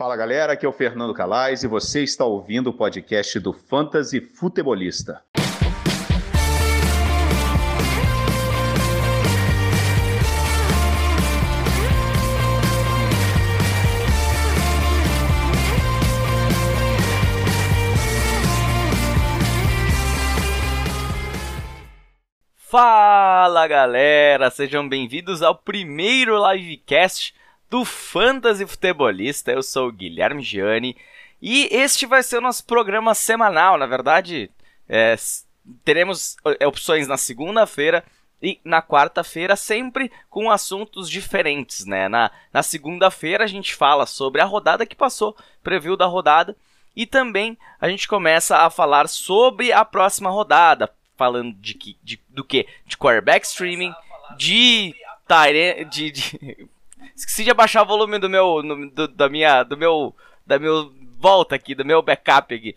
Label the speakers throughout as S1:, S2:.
S1: Fala galera, aqui é o Fernando Calais e você está ouvindo o podcast do Fantasy Futebolista.
S2: Fala galera, sejam bem-vindos ao primeiro livecast do Fantasy Futebolista. Eu sou o Guilherme Gianni e este vai ser o nosso programa semanal. Na verdade, é, teremos é, opções na segunda-feira e na quarta-feira, sempre com assuntos diferentes, né? Na, na segunda-feira a gente fala sobre a rodada que passou, preview da rodada, e também a gente começa a falar sobre a próxima rodada, falando de, que, de do que? De quarterback streaming, de Tyre, de, de esqueci de abaixar o volume do meu do, da minha do meu da meu volta aqui, do meu backup aqui.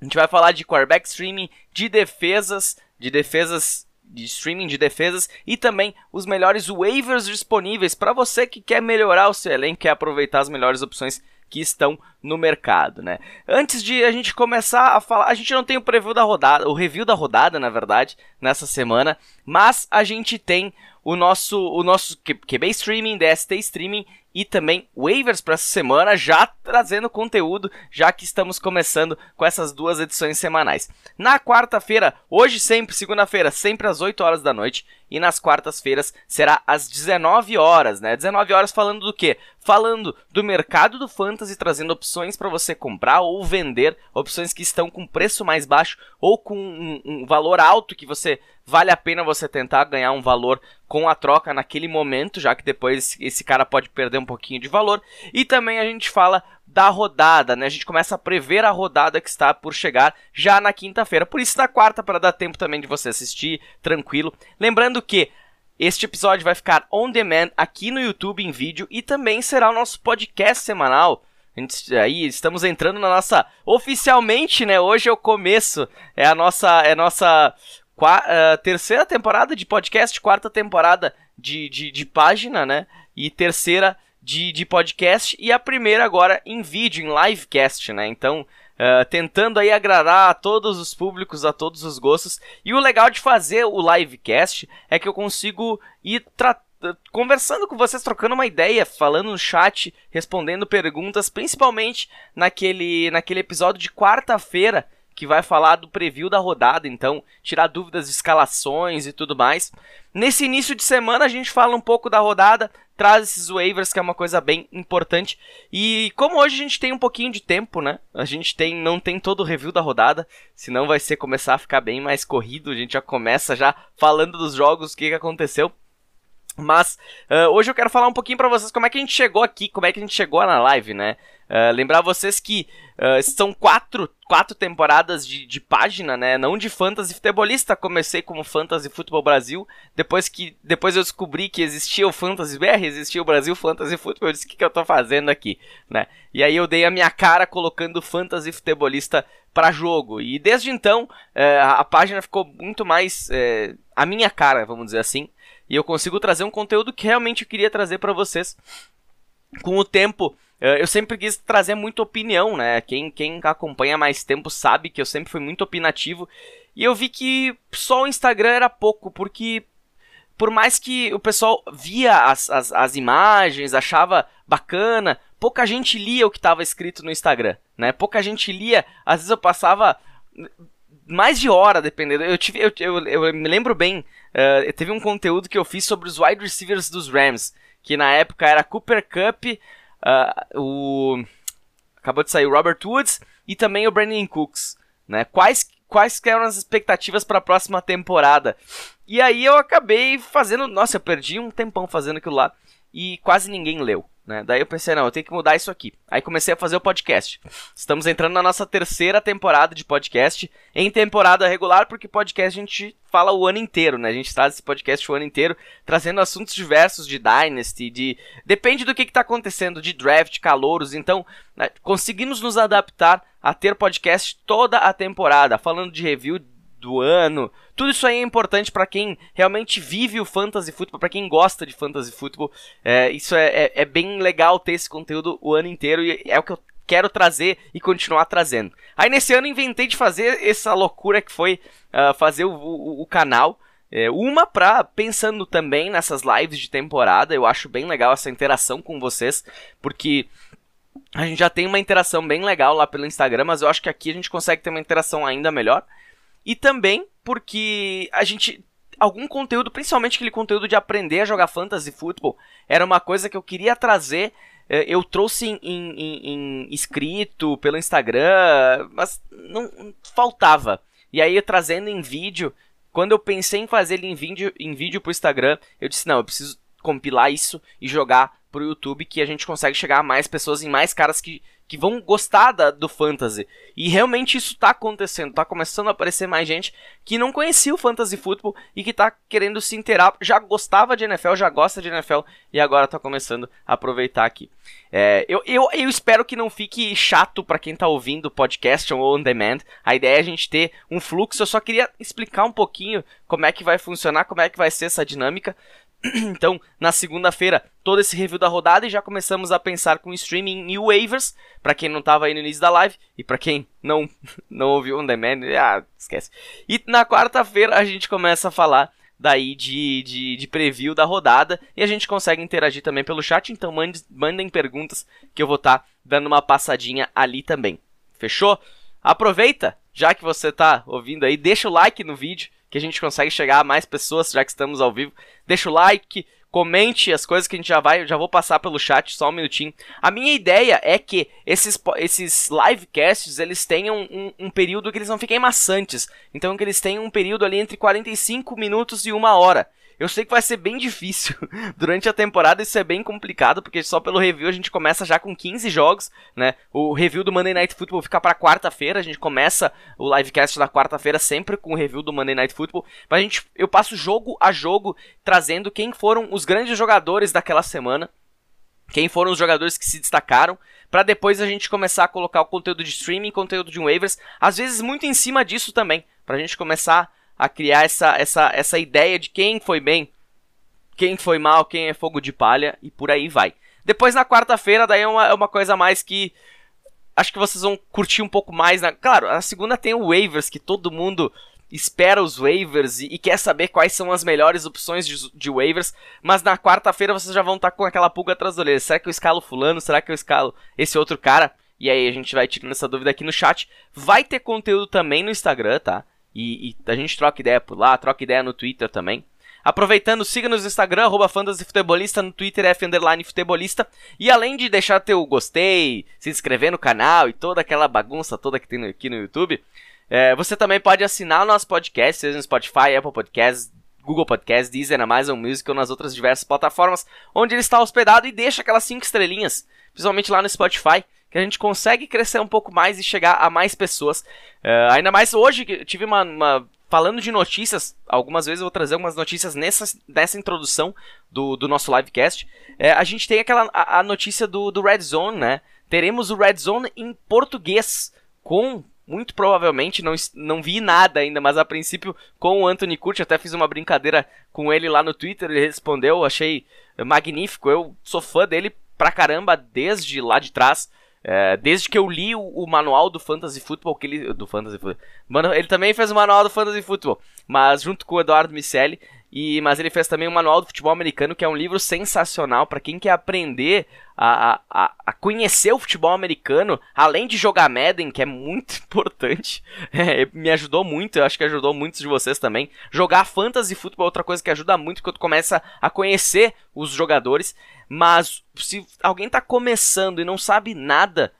S2: A gente vai falar de quarterback streaming, de defesas, de defesas de streaming de defesas e também os melhores waivers disponíveis para você que quer melhorar o seu elenco, quer aproveitar as melhores opções que estão no mercado, né? Antes de a gente começar a falar, a gente não tem o preview da rodada, o review da rodada, na verdade, nessa semana, mas a gente tem o nosso o nosso QB Streaming, DST Streaming e também waivers para essa semana, já trazendo conteúdo, já que estamos começando com essas duas edições semanais. Na quarta-feira, hoje sempre, segunda-feira, sempre às 8 horas da noite, e nas quartas-feiras será às 19 horas, né? 19 horas falando do quê? Falando do mercado do fantasy, trazendo opções para você comprar ou vender, opções que estão com preço mais baixo ou com um, um valor alto que você vale a pena você tentar ganhar um valor com a troca naquele momento, já que depois esse cara pode perder um pouquinho de valor. E também a gente fala da rodada, né? A gente começa a prever a rodada que está por chegar já na quinta-feira. Por isso na quarta para dar tempo também de você assistir tranquilo. Lembrando que este episódio vai ficar on demand aqui no YouTube em vídeo e também será o nosso podcast semanal. Gente, aí estamos entrando na nossa oficialmente, né? Hoje é o começo, é a nossa é a nossa uh, terceira temporada de podcast, quarta temporada de, de, de página, né? E terceira de, de podcast e a primeira agora em vídeo, em livecast, né? Então, uh, tentando aí agradar a todos os públicos, a todos os gostos. E o legal de fazer o livecast é que eu consigo ir conversando com vocês, trocando uma ideia, falando no chat, respondendo perguntas, principalmente naquele, naquele episódio de quarta-feira que vai falar do preview da rodada, então tirar dúvidas de escalações e tudo mais. Nesse início de semana a gente fala um pouco da rodada, traz esses waivers que é uma coisa bem importante. E como hoje a gente tem um pouquinho de tempo, né? A gente tem não tem todo o review da rodada, senão vai ser começar a ficar bem mais corrido. A gente já começa já falando dos jogos, o que, que aconteceu. Mas uh, hoje eu quero falar um pouquinho para vocês como é que a gente chegou aqui, como é que a gente chegou na live, né? Uh, lembrar vocês que uh, são quatro, quatro temporadas de, de página, né? Não de fantasy futebolista. Comecei como Fantasy Futebol Brasil. Depois que depois eu descobri que existia o Fantasy BR, existia o Brasil Fantasy Futebol. Eu disse: o que, que eu tô fazendo aqui, né? E aí eu dei a minha cara colocando Fantasy Futebolista para jogo. E desde então uh, a página ficou muito mais a minha cara, vamos dizer assim e eu consigo trazer um conteúdo que realmente eu queria trazer para vocês. Com o tempo, eh, eu sempre quis trazer muita opinião, né? Quem, quem acompanha mais tempo sabe que eu sempre fui muito opinativo. E eu vi que só o Instagram era pouco, porque por mais que o pessoal via as, as, as imagens, achava bacana, pouca gente lia o que estava escrito no Instagram, né? Pouca gente lia, às vezes eu passava mais de hora, dependendo. Eu, tive, eu, eu, eu me lembro bem, uh, teve um conteúdo que eu fiz sobre os wide receivers dos Rams, que na época era Cooper Cup, uh, o acabou de sair o Robert Woods e também o Brandon Cooks, né? Quais quais eram as expectativas para a próxima temporada? E aí eu acabei fazendo, nossa, eu perdi um tempão fazendo aquilo lá e quase ninguém leu. Né? Daí eu pensei, não, eu tenho que mudar isso aqui. Aí comecei a fazer o podcast. Estamos entrando na nossa terceira temporada de podcast, em temporada regular, porque podcast a gente fala o ano inteiro, né? A gente traz esse podcast o ano inteiro, trazendo assuntos diversos de Dynasty, de. Depende do que está acontecendo, de draft, calouros. Então, né, conseguimos nos adaptar a ter podcast toda a temporada, falando de review do ano. Tudo isso aí é importante para quem realmente vive o fantasy futebol, para quem gosta de fantasy futebol. É, isso é, é, é, bem legal ter esse conteúdo o ano inteiro e é o que eu quero trazer e continuar trazendo. Aí nesse ano inventei de fazer essa loucura que foi uh, fazer o, o, o canal. É, uma pra pensando também nessas lives de temporada, eu acho bem legal essa interação com vocês, porque a gente já tem uma interação bem legal lá pelo Instagram, mas eu acho que aqui a gente consegue ter uma interação ainda melhor. E também porque a gente algum conteúdo, principalmente aquele conteúdo de aprender a jogar fantasy futebol, era uma coisa que eu queria trazer. É, eu trouxe em, em, em escrito pelo Instagram, mas não faltava. E aí trazendo em vídeo, quando eu pensei em fazer ele em vídeo, em vídeo pro Instagram, eu disse, não, eu preciso compilar isso e jogar pro YouTube que a gente consegue chegar a mais pessoas e mais caras que, que vão gostar da, do fantasy. E realmente isso tá acontecendo, tá começando a aparecer mais gente que não conhecia o fantasy futebol e que tá querendo se inteirar, já gostava de NFL, já gosta de NFL e agora tá começando a aproveitar aqui. É, eu, eu, eu espero que não fique chato para quem tá ouvindo o podcast ou on demand. A ideia é a gente ter um fluxo, eu só queria explicar um pouquinho como é que vai funcionar, como é que vai ser essa dinâmica. Então, na segunda-feira, todo esse review da rodada e já começamos a pensar com streaming e waivers, para quem não estava aí no início da live e para quem não não ouviu on demand, ah, esquece. E na quarta-feira a gente começa a falar daí de, de, de, preview da rodada e a gente consegue interagir também pelo chat, então mande, mandem perguntas que eu vou estar tá dando uma passadinha ali também. Fechou? Aproveita, já que você está ouvindo aí, deixa o like no vídeo, que a gente consegue chegar a mais pessoas, já que estamos ao vivo. Deixa o like, comente as coisas que a gente já vai, já vou passar pelo chat só um minutinho. A minha ideia é que esses, esses livecasts eles tenham um, um, período que eles não fiquem maçantes. Então que eles tenham um período ali entre 45 minutos e uma hora. Eu sei que vai ser bem difícil. Durante a temporada isso é bem complicado, porque só pelo review a gente começa já com 15 jogos, né? O review do Monday Night Football fica para quarta-feira, a gente começa o livecast da quarta-feira sempre com o review do Monday Night Football. Mas a gente, eu passo jogo a jogo trazendo quem foram os grandes jogadores daquela semana, quem foram os jogadores que se destacaram, para depois a gente começar a colocar o conteúdo de streaming, conteúdo de waivers, às vezes muito em cima disso também, pra gente começar a criar essa, essa, essa ideia de quem foi bem, quem foi mal, quem é fogo de palha e por aí vai. Depois na quarta-feira, daí é uma, é uma coisa mais que acho que vocês vão curtir um pouco mais. Na... Claro, a segunda tem o waivers, que todo mundo espera os waivers e, e quer saber quais são as melhores opções de, de waivers, mas na quarta-feira vocês já vão estar tá com aquela pulga atrás do orelha. Será que eu escalo fulano? Será que eu escalo esse outro cara? E aí a gente vai tirando essa dúvida aqui no chat. Vai ter conteúdo também no Instagram, tá? E, e, a gente troca ideia por lá, troca ideia no Twitter também. Aproveitando, siga-nos no Instagram, arroba Futebolista, no Twitter F underline futebolista. E além de deixar teu gostei, se inscrever no canal e toda aquela bagunça toda que tem aqui no YouTube, é, você também pode assinar o nosso podcast, seja no Spotify, Apple Podcasts, Google Podcasts, Deezer, Amazon Music ou nas outras diversas plataformas onde ele está hospedado e deixa aquelas 5 estrelinhas, principalmente lá no Spotify que a gente consegue crescer um pouco mais e chegar a mais pessoas. Uh, ainda mais hoje, que tive uma, uma, Falando de notícias, algumas vezes eu vou trazer algumas notícias nessa, nessa introdução do, do nosso livecast. É, a gente tem aquela a, a, notícia do, do Red Zone, né? Teremos o Red Zone em português, com muito provavelmente, não, não vi nada ainda, mas a princípio com o Anthony Curti, até fiz uma brincadeira com ele lá no Twitter, ele respondeu, achei magnífico, eu sou fã dele pra caramba desde lá de trás. É, desde que eu li o, o, manual do Fantasy Football, que ele. Do Fantasy Football. Mano, ele também fez o manual do Fantasy Football, mas junto com o Eduardo Micelli. E, mas ele fez também o Manual do Futebol Americano, que é um livro sensacional para quem quer aprender a, a, a, conhecer o futebol americano, além de jogar Madden, que é muito importante. É, me ajudou muito, eu acho que ajudou muitos de vocês também. Jogar Fantasy Football é outra coisa que ajuda muito quando começa a conhecer os jogadores. Mas se alguém está começando e não sabe nada,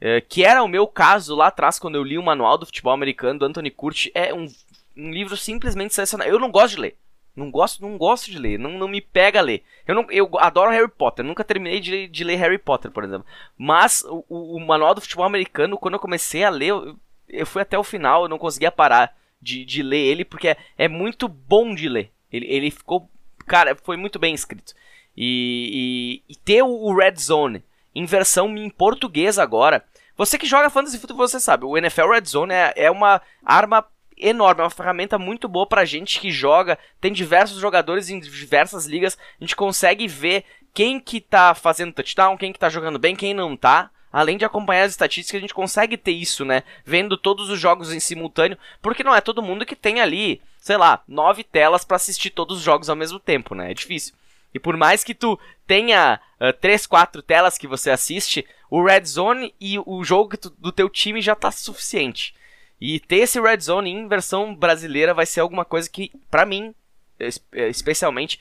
S2: é, que era o meu caso lá atrás quando eu li o Manual do Futebol Americano do Anthony Curti, é um, um livro simplesmente sensacional. Eu não gosto de ler. Não gosto, não gosto de ler, não, não me pega ler. Eu, não, eu adoro Harry Potter, nunca terminei de, de ler Harry Potter, por exemplo. Mas o, o, manual do futebol americano, quando eu comecei a ler, eu, eu fui até o final, eu não conseguia parar de, de ler ele, porque é, é muito bom de ler. Ele, ele ficou. Cara, foi muito bem escrito. E, e, e ter o Red Zone em versão em português agora. Você que joga Fantasy Football, você sabe, o NFL Red Zone é, é uma arma enorme, é uma ferramenta muito boa pra gente que joga, tem diversos jogadores em diversas ligas, a gente consegue ver quem que tá fazendo touchdown, quem que tá jogando bem, quem não tá. Além de acompanhar as estatísticas, a gente consegue ter isso, né? Vendo todos os jogos em simultâneo, porque não é todo mundo que tem ali, sei lá, nove telas para assistir todos os jogos ao mesmo tempo, né? É difícil. E por mais que tu tenha uh, três, quatro telas que você assiste, o Red Zone e o jogo tu, do teu time já tá suficiente. E ter esse Red Zone em versão brasileira vai ser alguma coisa que, para mim, especialmente,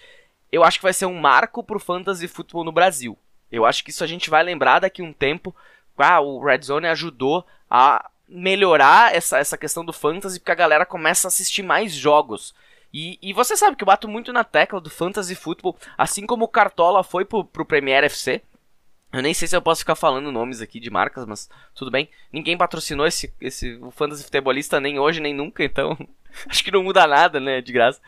S2: eu acho que vai ser um marco pro fantasy futebol no Brasil. Eu acho que isso a gente vai lembrar daqui um tempo. Ah, o Red Zone ajudou a melhorar essa, essa questão do fantasy, porque a galera começa a assistir mais jogos. E, e você sabe que eu bato muito na tecla do fantasy futebol, assim como o Cartola foi pro, pro Premier FC. Eu nem sei se eu posso ficar falando nomes aqui de marcas, mas tudo bem. Ninguém patrocinou esse, esse o fantasy futebolista nem hoje nem nunca, então acho que não muda nada, né, de graça.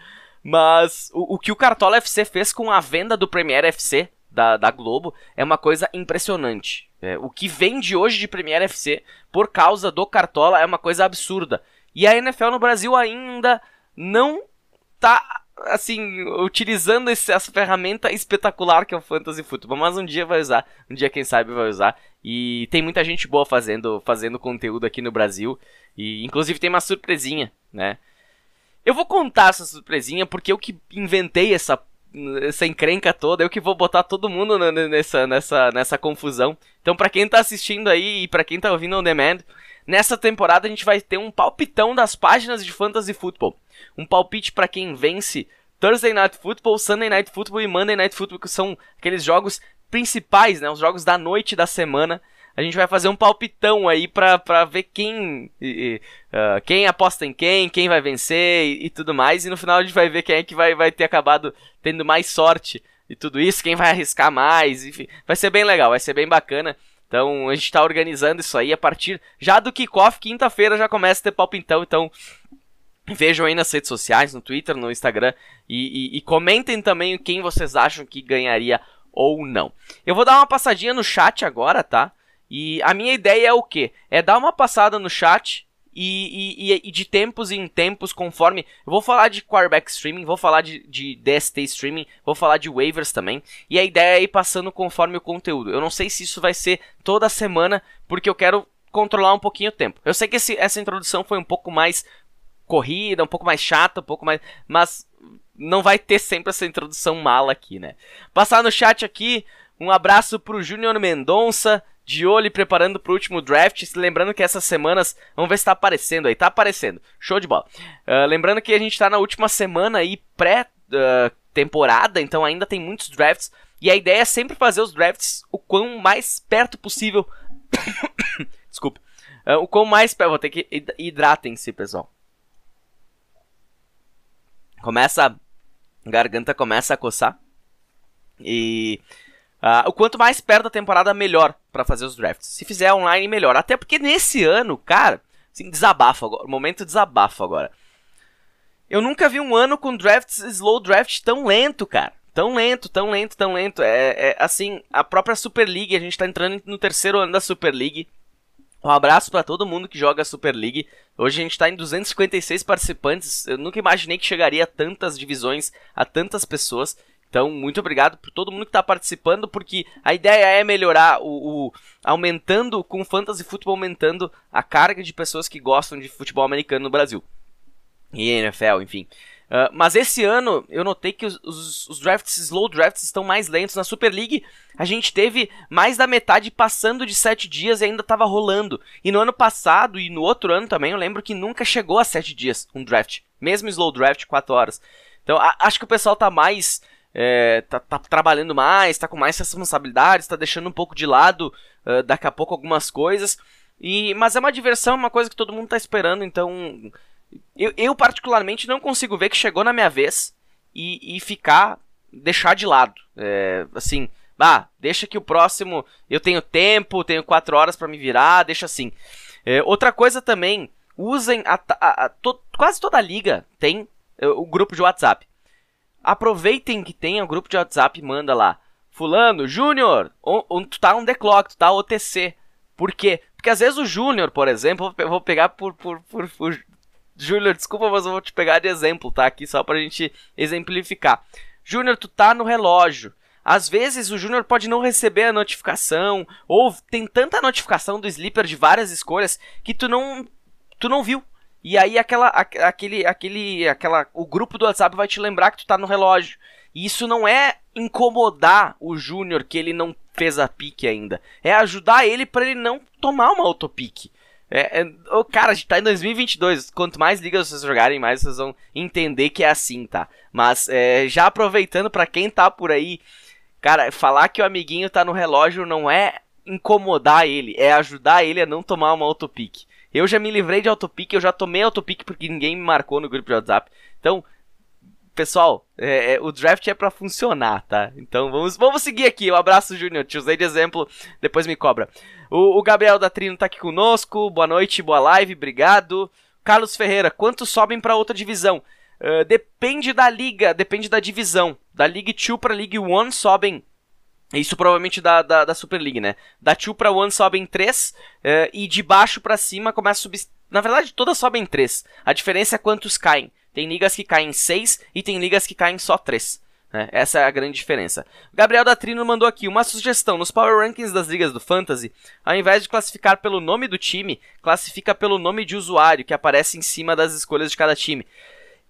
S2: Mas o, o que o Cartola FC fez com a venda do Premier FC da, da Globo é uma coisa impressionante. É, o que vende hoje de Premier FC por causa do Cartola é uma coisa absurda. E a NFL no Brasil ainda não tá assim, utilizando esse, essa ferramenta espetacular que é o Fantasy Football, mas um dia vai usar, um dia quem sabe vai usar. E tem muita gente boa fazendo, fazendo conteúdo aqui no Brasil, e inclusive tem uma surpresinha, né? Eu vou contar essa surpresinha porque eu que inventei essa essa encrenca toda, eu que vou botar todo mundo nessa, nessa, nessa confusão. Então, para quem tá assistindo aí e para quem tá ouvindo on demand, nessa temporada a gente vai ter um palpitão das páginas de Fantasy Football. Um palpite para quem vence Thursday Night Football, Sunday Night Football e Monday Night Football, que são aqueles jogos principais, né, os jogos da noite da semana a gente vai fazer um palpitão aí pra, pra ver quem, uh, quem aposta em quem, quem vai vencer e, e, tudo mais. E no final a gente vai ver quem é que vai, vai ter acabado tendo mais sorte e tudo isso, quem vai arriscar mais, enfim. Vai ser bem legal, vai ser bem bacana. Então a gente tá organizando isso aí a partir já do kickoff, quinta-feira já começa a ter palpitão, então vejam aí nas redes sociais, no Twitter, no Instagram e, e, e comentem também quem vocês acham que ganharia ou não. Eu vou dar uma passadinha no chat agora, tá? E a minha ideia é o quê? É dar uma passada no chat e, e, e, de tempos em tempos, conforme. Eu vou falar de quarterback streaming, vou falar de, de DST streaming, vou falar de waivers também. E a ideia é ir passando conforme o conteúdo. Eu não sei se isso vai ser toda semana, porque eu quero controlar um pouquinho o tempo. Eu sei que esse, essa introdução foi um pouco mais corrida, um pouco mais chata, um pouco mais. Mas não vai ter sempre essa introdução mala aqui, né? Passar no chat aqui. Um abraço pro Júnior Mendonça, de olho e preparando pro último draft. Lembrando que essas semanas, vamos ver se tá aparecendo aí, tá aparecendo. Show de bola. Uh, lembrando que a gente tá na última semana aí pré-temporada, uh, então ainda tem muitos drafts. E a ideia é sempre fazer os drafts o quão mais perto possível. Desculpe. Uh, o quão mais perto. Vou ter que hidratem-se, pessoal. Começa. A garganta começa a coçar. E Uh, o quanto mais perto da temporada, melhor para fazer os drafts. Se fizer online, melhor. Até porque nesse ano, cara, assim, desabafo agora. Momento desabafo agora. Eu nunca vi um ano com drafts, slow draft tão lento, cara. Tão lento, tão lento, tão lento. É, é assim, a própria Super League, a gente tá entrando no terceiro ano da Super League. Um abraço para todo mundo que joga a Super League. Hoje a gente tá em 256 participantes. Eu nunca imaginei que chegaria a tantas divisões, a tantas pessoas. Então, muito obrigado por todo mundo que está participando, porque a ideia é melhorar o, o, aumentando com fantasy futebol aumentando a carga de pessoas que gostam de futebol americano no Brasil e NFL, enfim. Uh, mas esse ano eu notei que os, os, os, drafts, slow drafts, estão mais lentos. Na Super League a gente teve mais da metade passando de 7 dias e ainda estava rolando. E no ano passado e no outro ano também eu lembro que nunca chegou a 7 dias um draft, mesmo slow draft 4 horas. Então a, acho que o pessoal tá mais é, tá, tá, trabalhando mais, tá com mais responsabilidades, tá deixando um pouco de lado uh, daqui a pouco algumas coisas. E, mas é uma diversão, uma coisa que todo mundo tá esperando, então. Eu, eu particularmente não consigo ver que chegou na minha vez e, e ficar. deixar de lado. É, assim, bah, deixa que o próximo. Eu tenho tempo, tenho quatro horas para me virar, deixa assim. É, outra coisa também, usem a, a, a to, quase toda liga tem o grupo de WhatsApp. Aproveitem que tem o grupo de WhatsApp e manda lá. Fulano, Júnior, tu tá on the clock, tu tá OTC. Por quê? Porque às vezes o Júnior, por exemplo, eu vou pegar por, por, por, por Júnior, desculpa, mas eu vou te pegar de exemplo, tá? Aqui só pra gente exemplificar. Júnior, tu tá no relógio. Às vezes o Júnior pode não receber a notificação, ou tem tanta notificação do Sleeper de várias escolhas que tu não tu não viu. E aí aquela aquele aquele aquela o grupo do WhatsApp vai te lembrar que tu tá no relógio. E isso não é incomodar o Júnior que ele não fez a pique ainda. É ajudar ele para ele não tomar uma autopique. É, é, oh, cara, a gente tá em 2022. Quanto mais ligas vocês jogarem, mais vocês vão entender que é assim, tá? Mas é, já aproveitando para quem tá por aí, cara, falar que o amiguinho tá no relógio não é incomodar ele, é ajudar ele a não tomar uma autopique. Eu já me livrei de autopique, eu já tomei autopique porque ninguém me marcou no grupo de WhatsApp. Então, pessoal, é, é, o draft é para funcionar, tá? Então vamos, vamos seguir aqui. Um abraço, Júnior. Te usei de exemplo, depois me cobra. O, o Gabriel da Trino tá aqui conosco. Boa noite, boa live, obrigado. Carlos Ferreira, quantos sobem para outra divisão? Uh, depende da liga, depende da divisão. Da League 2 para League 1 sobem. Isso provavelmente da, da, da Super League, né? Da 2 para 1 sobem 3 uh, e de baixo para cima começa a subir. Na verdade, todas sobem 3. A diferença é quantos caem. Tem ligas que caem 6 e tem ligas que caem só 3. Né? Essa é a grande diferença. Gabriel da Trino mandou aqui uma sugestão. Nos Power Rankings das ligas do Fantasy, ao invés de classificar pelo nome do time, classifica pelo nome de usuário que aparece em cima das escolhas de cada time.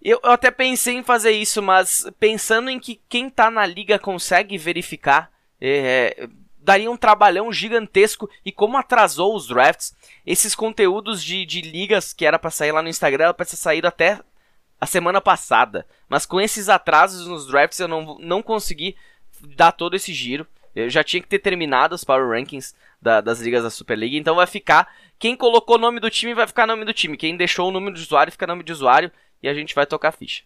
S2: Eu, eu até pensei em fazer isso, mas pensando em que quem está na liga consegue verificar, é, daria um trabalhão gigantesco e como atrasou os drafts, esses conteúdos de, de ligas que era para sair lá no Instagram, era para ter saído até a semana passada. Mas com esses atrasos nos drafts eu não, não consegui dar todo esse giro. Eu já tinha que ter terminado os Power Rankings da, das ligas da Super League. Então vai ficar. Quem colocou o nome do time vai ficar nome do time. Quem deixou o nome de usuário fica nome de usuário. E a gente vai tocar ficha.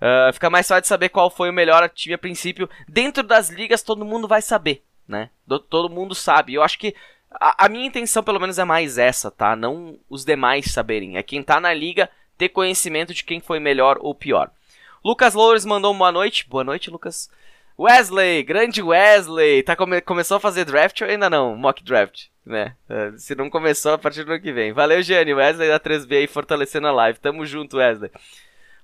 S2: Uh, fica mais fácil de saber qual foi o melhor time a princípio. Dentro das ligas todo mundo vai saber, né? Todo mundo sabe. Eu acho que a, a minha intenção pelo menos é mais essa, tá? Não os demais saberem. É quem tá na liga ter conhecimento de quem foi melhor ou pior. Lucas Loures mandou uma boa noite. Boa noite, Lucas. Wesley, grande Wesley, tá come começou a fazer draft ou ainda não? Mock draft, né? Uh, se não começou, a partir do ano que vem. Valeu, Gianni, Wesley da 3B aí fortalecendo a live. Tamo junto, Wesley.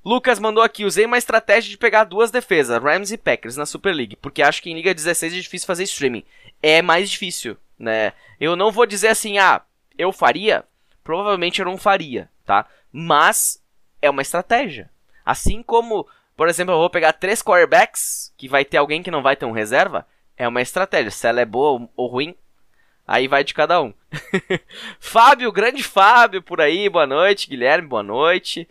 S2: Lucas mandou aqui, usei uma estratégia de pegar duas defesas, Rams e Packers, na Super League, porque acho que em Liga 16 é difícil fazer streaming. É mais difícil, né? Eu não vou dizer assim, ah, eu faria? Provavelmente eu não faria, tá? Mas é uma estratégia. Assim como, por exemplo, eu vou pegar três quarterbacks, que vai ter alguém que não vai ter um reserva, é uma estratégia. Se ela é boa ou ruim, aí vai de cada um. Fábio, grande Fábio por aí, boa noite. Guilherme, boa noite.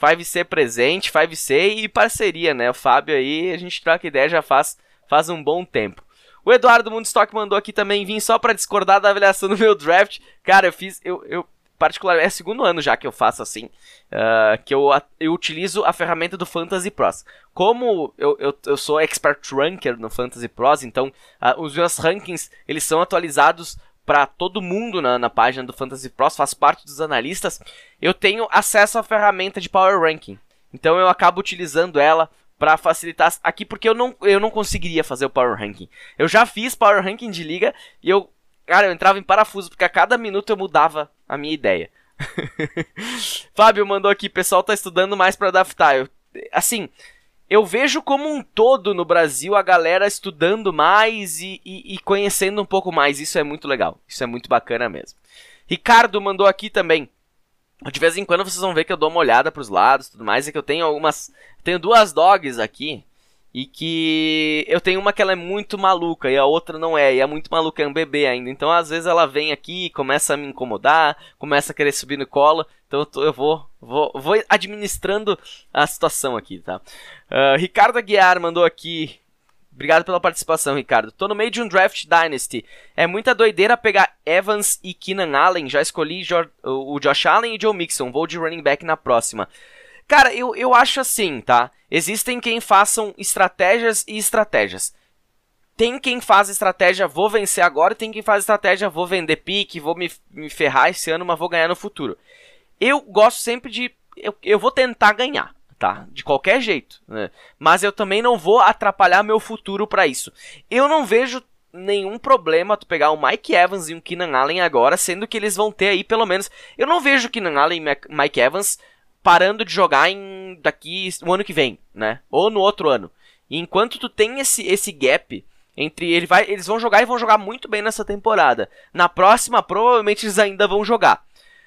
S2: 5C presente, 5C e parceria, né? O Fábio aí, a gente troca ideia já faz, faz um bom tempo. O Eduardo Mundstock mandou aqui também, vim só para discordar da avaliação do meu draft. Cara, eu fiz, eu, eu particular, é segundo ano já que eu faço assim, uh, que eu, eu utilizo a ferramenta do Fantasy Pros. Como eu, eu, eu sou expert ranker no Fantasy Pros, então uh, os meus rankings eles são atualizados para todo mundo na, na página do Fantasy Pros, faz parte dos analistas. Eu tenho acesso à ferramenta de Power Ranking, então eu acabo utilizando ela para facilitar aqui porque eu não, eu não conseguiria fazer o Power Ranking. Eu já fiz Power Ranking de liga e eu Cara, eu entrava em parafuso, porque a cada minuto eu mudava a minha ideia. Fábio mandou aqui, pessoal tá estudando mais para adaptar. Eu, assim, eu vejo como um todo no Brasil a galera estudando mais e, e, e, conhecendo um pouco mais. Isso é muito legal. Isso é muito bacana mesmo. Ricardo mandou aqui também. De vez em quando vocês vão ver que eu dou uma olhada pros lados tudo mais. É que eu tenho algumas. Tenho duas dogs aqui e que eu tenho uma que ela é muito maluca e a outra não é, e é muito maluca, é um bebê ainda. Então às vezes ela vem aqui, começa a me incomodar, começa a querer subir no colo. Então eu, tô, eu vou, vou, vou administrando a situação aqui, tá? Uh, Ricardo Aguiar mandou aqui. Obrigado pela participação, Ricardo. Tô no meio de um draft Dynasty. É muita doideira pegar Evans e Keenan Allen. Já escolhi o Josh Allen e Joe Mixon. Vou de running back na próxima. Cara, eu, eu acho assim, tá? Existem quem façam estratégias e estratégias. Tem quem faz estratégia, vou vencer agora, tem quem faz estratégia, vou vender pique, vou me, me ferrar esse ano, mas vou ganhar no futuro. Eu gosto sempre de. Eu, eu vou tentar ganhar, tá? De qualquer jeito. Né? Mas eu também não vou atrapalhar meu futuro para isso. Eu não vejo nenhum problema tu pegar o Mike Evans e o Keenan Allen agora, sendo que eles vão ter aí pelo menos. Eu não vejo Keenan Allen e Mike Evans parando de jogar em daqui o ano que vem, né? Ou no outro ano. E enquanto tu tem esse, esse gap entre ele vai, eles vão jogar e vão jogar muito bem nessa temporada. Na próxima, provavelmente eles ainda vão jogar.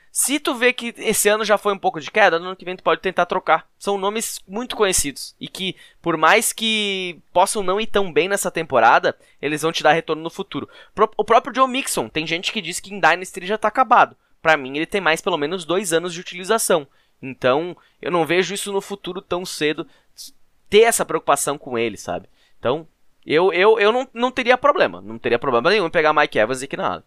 S2: Se tu vê que esse ano já foi um pouco de queda, no ano que vem tu pode tentar trocar. São nomes muito conhecidos e que, por mais que possam não ir tão bem nessa temporada, eles vão te dar retorno no futuro. O próprio Joe Mixon, tem gente que diz que em Dynasty já tá acabado. Para mim, ele tem mais pelo menos dois anos de utilização. Então, eu não vejo isso no futuro tão cedo ter essa preocupação com ele, sabe? Então, eu, eu, eu não, não teria problema. Não teria problema nenhum em pegar Mike Evans e nada.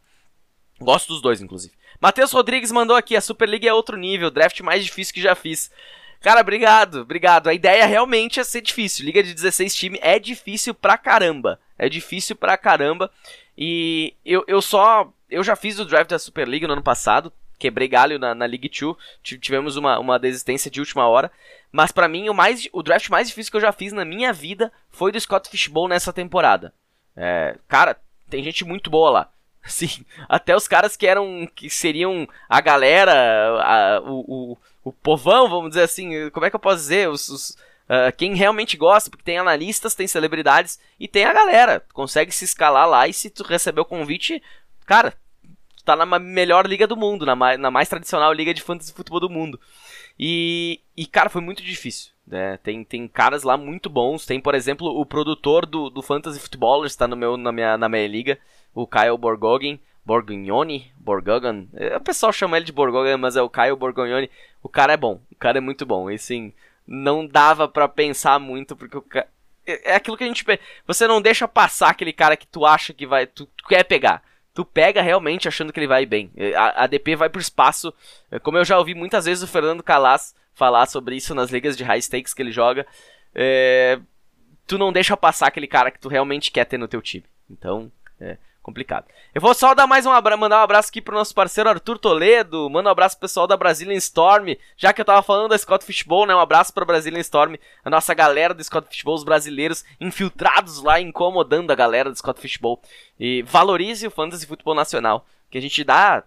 S2: Gosto dos dois, inclusive. Matheus Rodrigues mandou aqui, a Super League é outro nível, draft mais difícil que já fiz. Cara, obrigado, obrigado. A ideia realmente é ser difícil. Liga de 16 times é difícil pra caramba. É difícil pra caramba. E eu, eu só. Eu já fiz o draft da Super League no ano passado. Quebrei galho na, na League 2. Tivemos uma, uma desistência de última hora. Mas para mim, o, mais, o draft mais difícil que eu já fiz na minha vida foi do Scott Fishbowl nessa temporada. É, cara, tem gente muito boa lá. Sim, até os caras que eram. que seriam a galera, a, o, o, o povão, vamos dizer assim, como é que eu posso dizer? Os, os uh, quem realmente gosta, porque tem analistas, tem celebridades e tem a galera. Consegue se escalar lá e se tu receber o convite, cara, tu tá na melhor liga do mundo, na mais, na mais tradicional liga de fantasy futebol do mundo. E, e cara, foi muito difícil. Né? Tem, tem caras lá muito bons. Tem, por exemplo, o produtor do, do Fantasy Football, está no meu, na, minha, na minha liga o Kyle Borgogin, Borgognoni, Borgogan, é, o pessoal chama ele de Borgogan, mas é o Kyle Borgognoni. O cara é bom, o cara é muito bom. E sim, não dava para pensar muito porque o cara é, é aquilo que a gente você não deixa passar aquele cara que tu acha que vai, tu, tu quer pegar. Tu pega realmente achando que ele vai bem. É, a, DP vai pro espaço, é, como eu já ouvi muitas vezes o Fernando Calas falar sobre isso nas ligas de high stakes que ele joga. É, tu não deixa passar aquele cara que tu realmente quer ter no teu time. Então, é, complicado. Eu vou só dar mais um abraço, mandar um abraço aqui pro nosso parceiro Arthur Toledo, manda um abraço pro pessoal da Brazilian Storm, já que eu tava falando da Scott Fishbowl, né, um abraço pra Brazilian Storm, a nossa galera do Scott Fishbowl, os brasileiros infiltrados lá, incomodando a galera do Scott Fishbowl, e valorize o Fantasy Futebol Nacional, que a gente dá...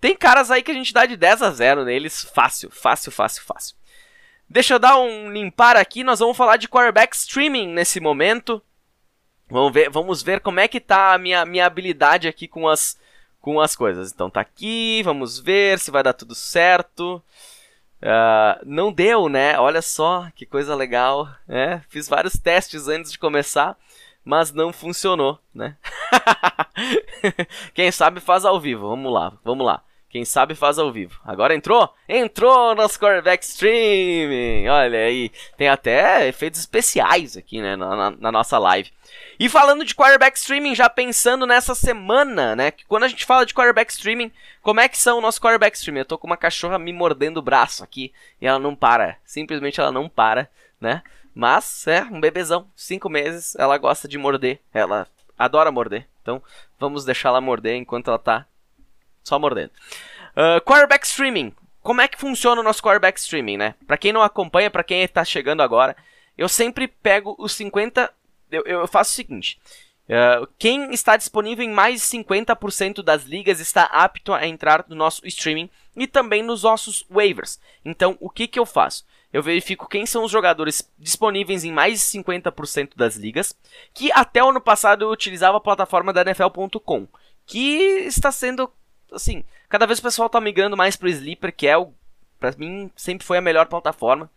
S2: Tem caras aí que a gente dá de 10 a 0 neles, fácil, fácil, fácil, fácil. Deixa eu dar um limpar aqui, nós vamos falar de quarterback streaming nesse momento. Vamos ver, vamos ver como é que tá a minha, minha habilidade aqui com as, com as coisas. Então tá aqui, vamos ver se vai dar tudo certo. Uh, não deu, né? Olha só que coisa legal. né? fiz vários testes antes de começar, mas não funcionou, né? Quem sabe faz ao vivo. Vamos lá, vamos lá. Quem sabe faz ao vivo. Agora entrou? Entrou nosso quarterback streaming. Olha aí, tem até efeitos especiais aqui, né, na, na, na nossa live. E falando de quarterback streaming, já pensando nessa semana, né? Que quando a gente fala de quarterback streaming, como é que são o nosso quarterback streaming? Eu tô com uma cachorra me mordendo o braço aqui e ela não para. Simplesmente ela não para, né? Mas é um bebezão, cinco meses, ela gosta de morder, ela adora morder. Então vamos deixar ela morder enquanto ela tá só mordendo. Uh, quarterback streaming. Como é que funciona o nosso quarterback streaming, né? Pra quem não acompanha, para quem tá chegando agora, eu sempre pego os 50 eu, eu faço o seguinte. Uh, quem está disponível em mais de 50% das ligas está apto a entrar no nosso streaming e também nos nossos waivers. Então, o que, que eu faço? Eu verifico quem são os jogadores disponíveis em mais de 50% das ligas, que até o ano passado eu utilizava a plataforma da NFL.com, que está sendo, assim, cada vez o pessoal está migrando mais para o Sleeper, que é o, para mim, sempre foi a melhor plataforma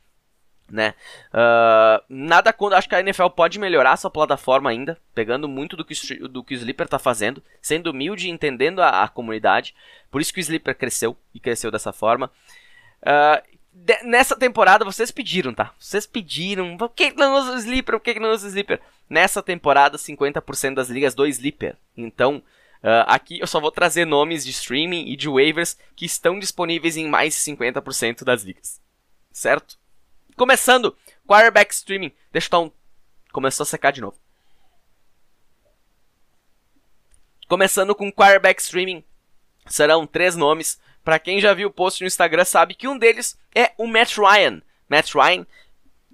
S2: né? Uh, nada contra, acho que a NFL pode melhorar sua plataforma ainda, pegando muito do que, do que o Sleeper está fazendo, sendo humilde e entendendo a, a, comunidade. Por isso que o Sleeper cresceu e cresceu dessa forma. Uh, de, nessa temporada vocês pediram, tá? Vocês pediram, por que não usa o Sleeper? Por que não usa o Sleeper? Nessa temporada, 50% das ligas do Sleeper. Então, uh, aqui eu só vou trazer nomes de streaming e de waivers que estão disponíveis em mais de 50% das ligas. Certo? Começando, quarterback streaming. Deixa eu dar um. Começou a secar de novo. Começando com quarterback streaming. Serão três nomes. Para quem já viu o post no Instagram sabe que um deles é o Matt Ryan. Matt Ryan,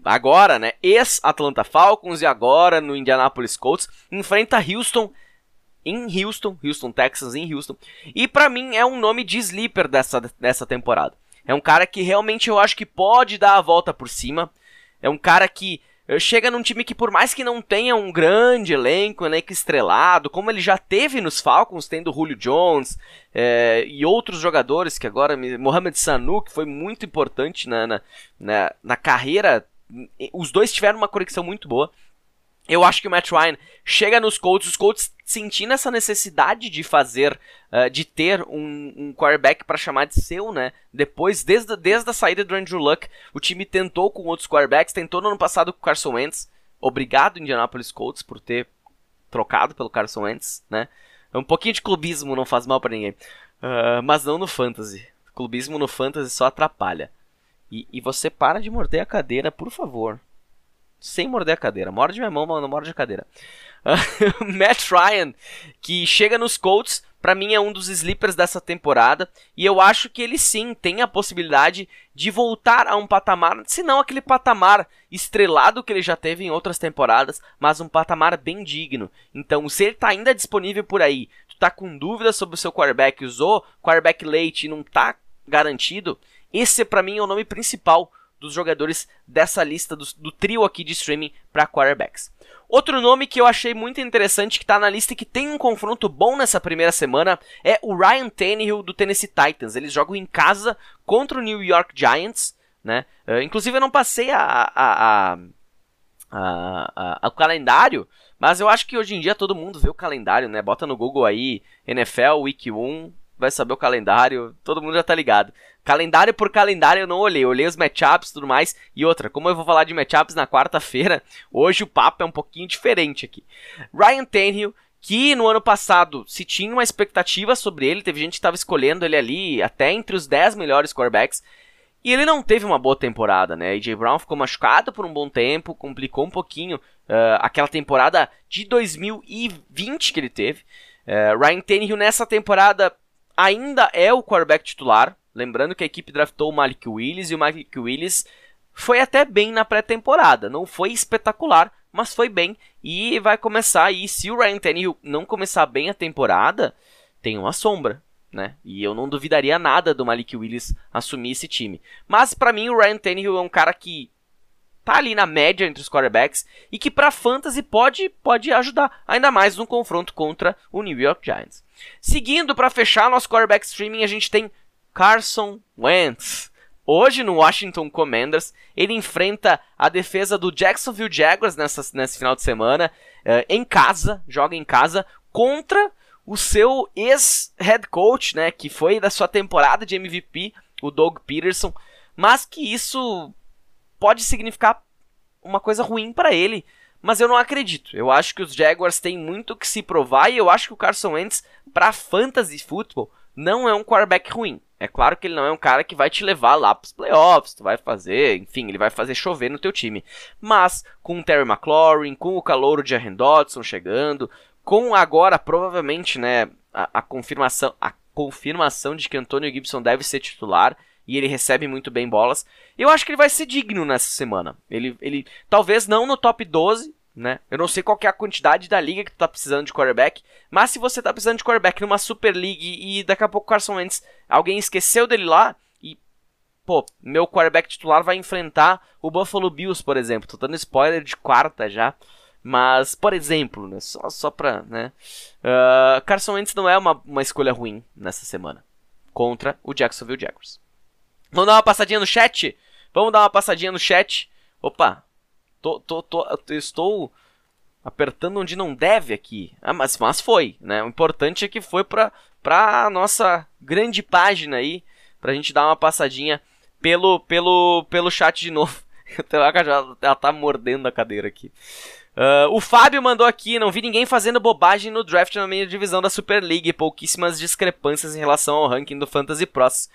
S2: agora, né? Ex-Atlanta Falcons e agora no Indianapolis Colts, enfrenta Houston em Houston, Houston Texans em Houston. E para mim é um nome de sleeper dessa, dessa temporada. É um cara que realmente eu acho que pode dar a volta por cima. É um cara que eh, chega num time que por mais que não tenha um grande elenco, elenco estrelado, como ele já teve nos Falcons, tendo Julio Jones é, e outros jogadores que agora, Mohamed Sanu, que foi muito importante na, na, na, na carreira, os dois tiveram uma conexão muito boa. Eu acho que o Matt Ryan chega nos Colts, os Colts sentindo essa necessidade de fazer, uh, de ter um, um quarterback para chamar de seu, né? Depois, desde, desde a saída do Andrew Luck, o time tentou com outros quarterbacks, tentou no ano passado com o Carson Wentz. Obrigado, Indianapolis Colts, por ter trocado pelo Carson Wentz, né? Um pouquinho de clubismo não faz mal para ninguém. Uh, mas não no fantasy. Clubismo no fantasy só atrapalha. E, e você para de morder a cadeira, por favor sem morder a cadeira. Morde minha mão, mas não morde a cadeira. Matt Ryan, que chega nos Colts, para mim é um dos sleepers dessa temporada, e eu acho que ele sim tem a possibilidade de voltar a um patamar, se não aquele patamar estrelado que ele já teve em outras temporadas, mas um patamar bem digno. Então, se ele tá ainda disponível por aí, tu tá com dúvidas sobre o seu quarterback, usou quarterback late e não tá garantido, esse para mim é o nome principal dos jogadores dessa lista do, do trio aqui de streaming para quarterbacks. Outro nome que eu achei muito interessante que está na lista e que tem um confronto bom nessa primeira semana é o Ryan Tannehill do Tennessee Titans. Eles jogam em casa contra o New York Giants, né? Uh, inclusive eu não passei a, a, a, a, o calendário, mas eu acho que hoje em dia todo mundo vê o calendário, né? Bota no Google aí NFL Week 1, vai saber o calendário, todo mundo já tá ligado. Calendário por calendário eu não olhei, eu olhei os matchups e tudo mais. E outra, como eu vou falar de matchups na quarta-feira, hoje o papo é um pouquinho diferente aqui. Ryan Tannehill, que no ano passado se tinha uma expectativa sobre ele, teve gente que estava escolhendo ele ali até entre os 10 melhores quarterbacks. E ele não teve uma boa temporada, né? AJ Brown ficou machucado por um bom tempo, complicou um pouquinho uh, aquela temporada de 2020 que ele teve. Uh, Ryan Tannehill nessa temporada ainda é o quarterback titular. Lembrando que a equipe draftou o Malik Willis e o Malik Willis foi até bem na pré-temporada. Não foi espetacular, mas foi bem. E vai começar aí. Se o Ryan Tannehill não começar bem a temporada, tem uma sombra. Né? E eu não duvidaria nada do Malik Willis assumir esse time. Mas para mim o Ryan Tannehill é um cara que tá ali na média entre os quarterbacks e que para fantasy pode pode ajudar, ainda mais no confronto contra o New York Giants. Seguindo para fechar nosso quarterback streaming, a gente tem Carson Wentz. Hoje no Washington Commanders, ele enfrenta a defesa do Jacksonville Jaguars nessa, nesse final de semana, uh, em casa, joga em casa, contra o seu ex-head coach, né, que foi da sua temporada de MVP, o Doug Peterson, mas que isso pode significar uma coisa ruim para ele. Mas eu não acredito. Eu acho que os Jaguars têm muito que se provar e eu acho que o Carson Wentz, para fantasy football, não é um quarterback ruim. É claro que ele não é um cara que vai te levar lá pros playoffs, tu vai fazer, enfim, ele vai fazer chover no teu time. Mas com o Terry McLaurin, com o calouro de Aaron Dodson chegando, com agora provavelmente, né, a, a confirmação, a confirmação de que Antonio Gibson deve ser titular, e ele recebe muito bem bolas. Eu acho que ele vai ser digno nessa semana. Ele, ele talvez não no top 12, né? Eu não sei qual é a quantidade da liga que tu tá precisando de quarterback, mas se você tá precisando de quarterback numa Super League e daqui a pouco o Carson Wentz, alguém esqueceu dele lá e pô, meu quarterback titular vai enfrentar o Buffalo Bills, por exemplo. Tô dando spoiler de quarta já. Mas, por exemplo, né, só, só pra, né, uh, Carson Wentz não é uma, uma escolha ruim nessa semana contra o Jacksonville Jaguars. Vamos dar uma passadinha no chat? Vamos dar uma passadinha no chat. Opa, tô, tô, tô, estou apertando onde não deve aqui. Ah, mas, mas foi, né? O importante é que foi pra, pra nossa grande página aí, pra gente dar uma passadinha pelo, pelo, pelo chat de novo. Ela, ela tá mordendo a cadeira aqui. Uh, o Fábio mandou aqui, não vi ninguém fazendo bobagem no draft na minha divisão da Super League, pouquíssimas discrepâncias em relação ao ranking do Fantasy Pros.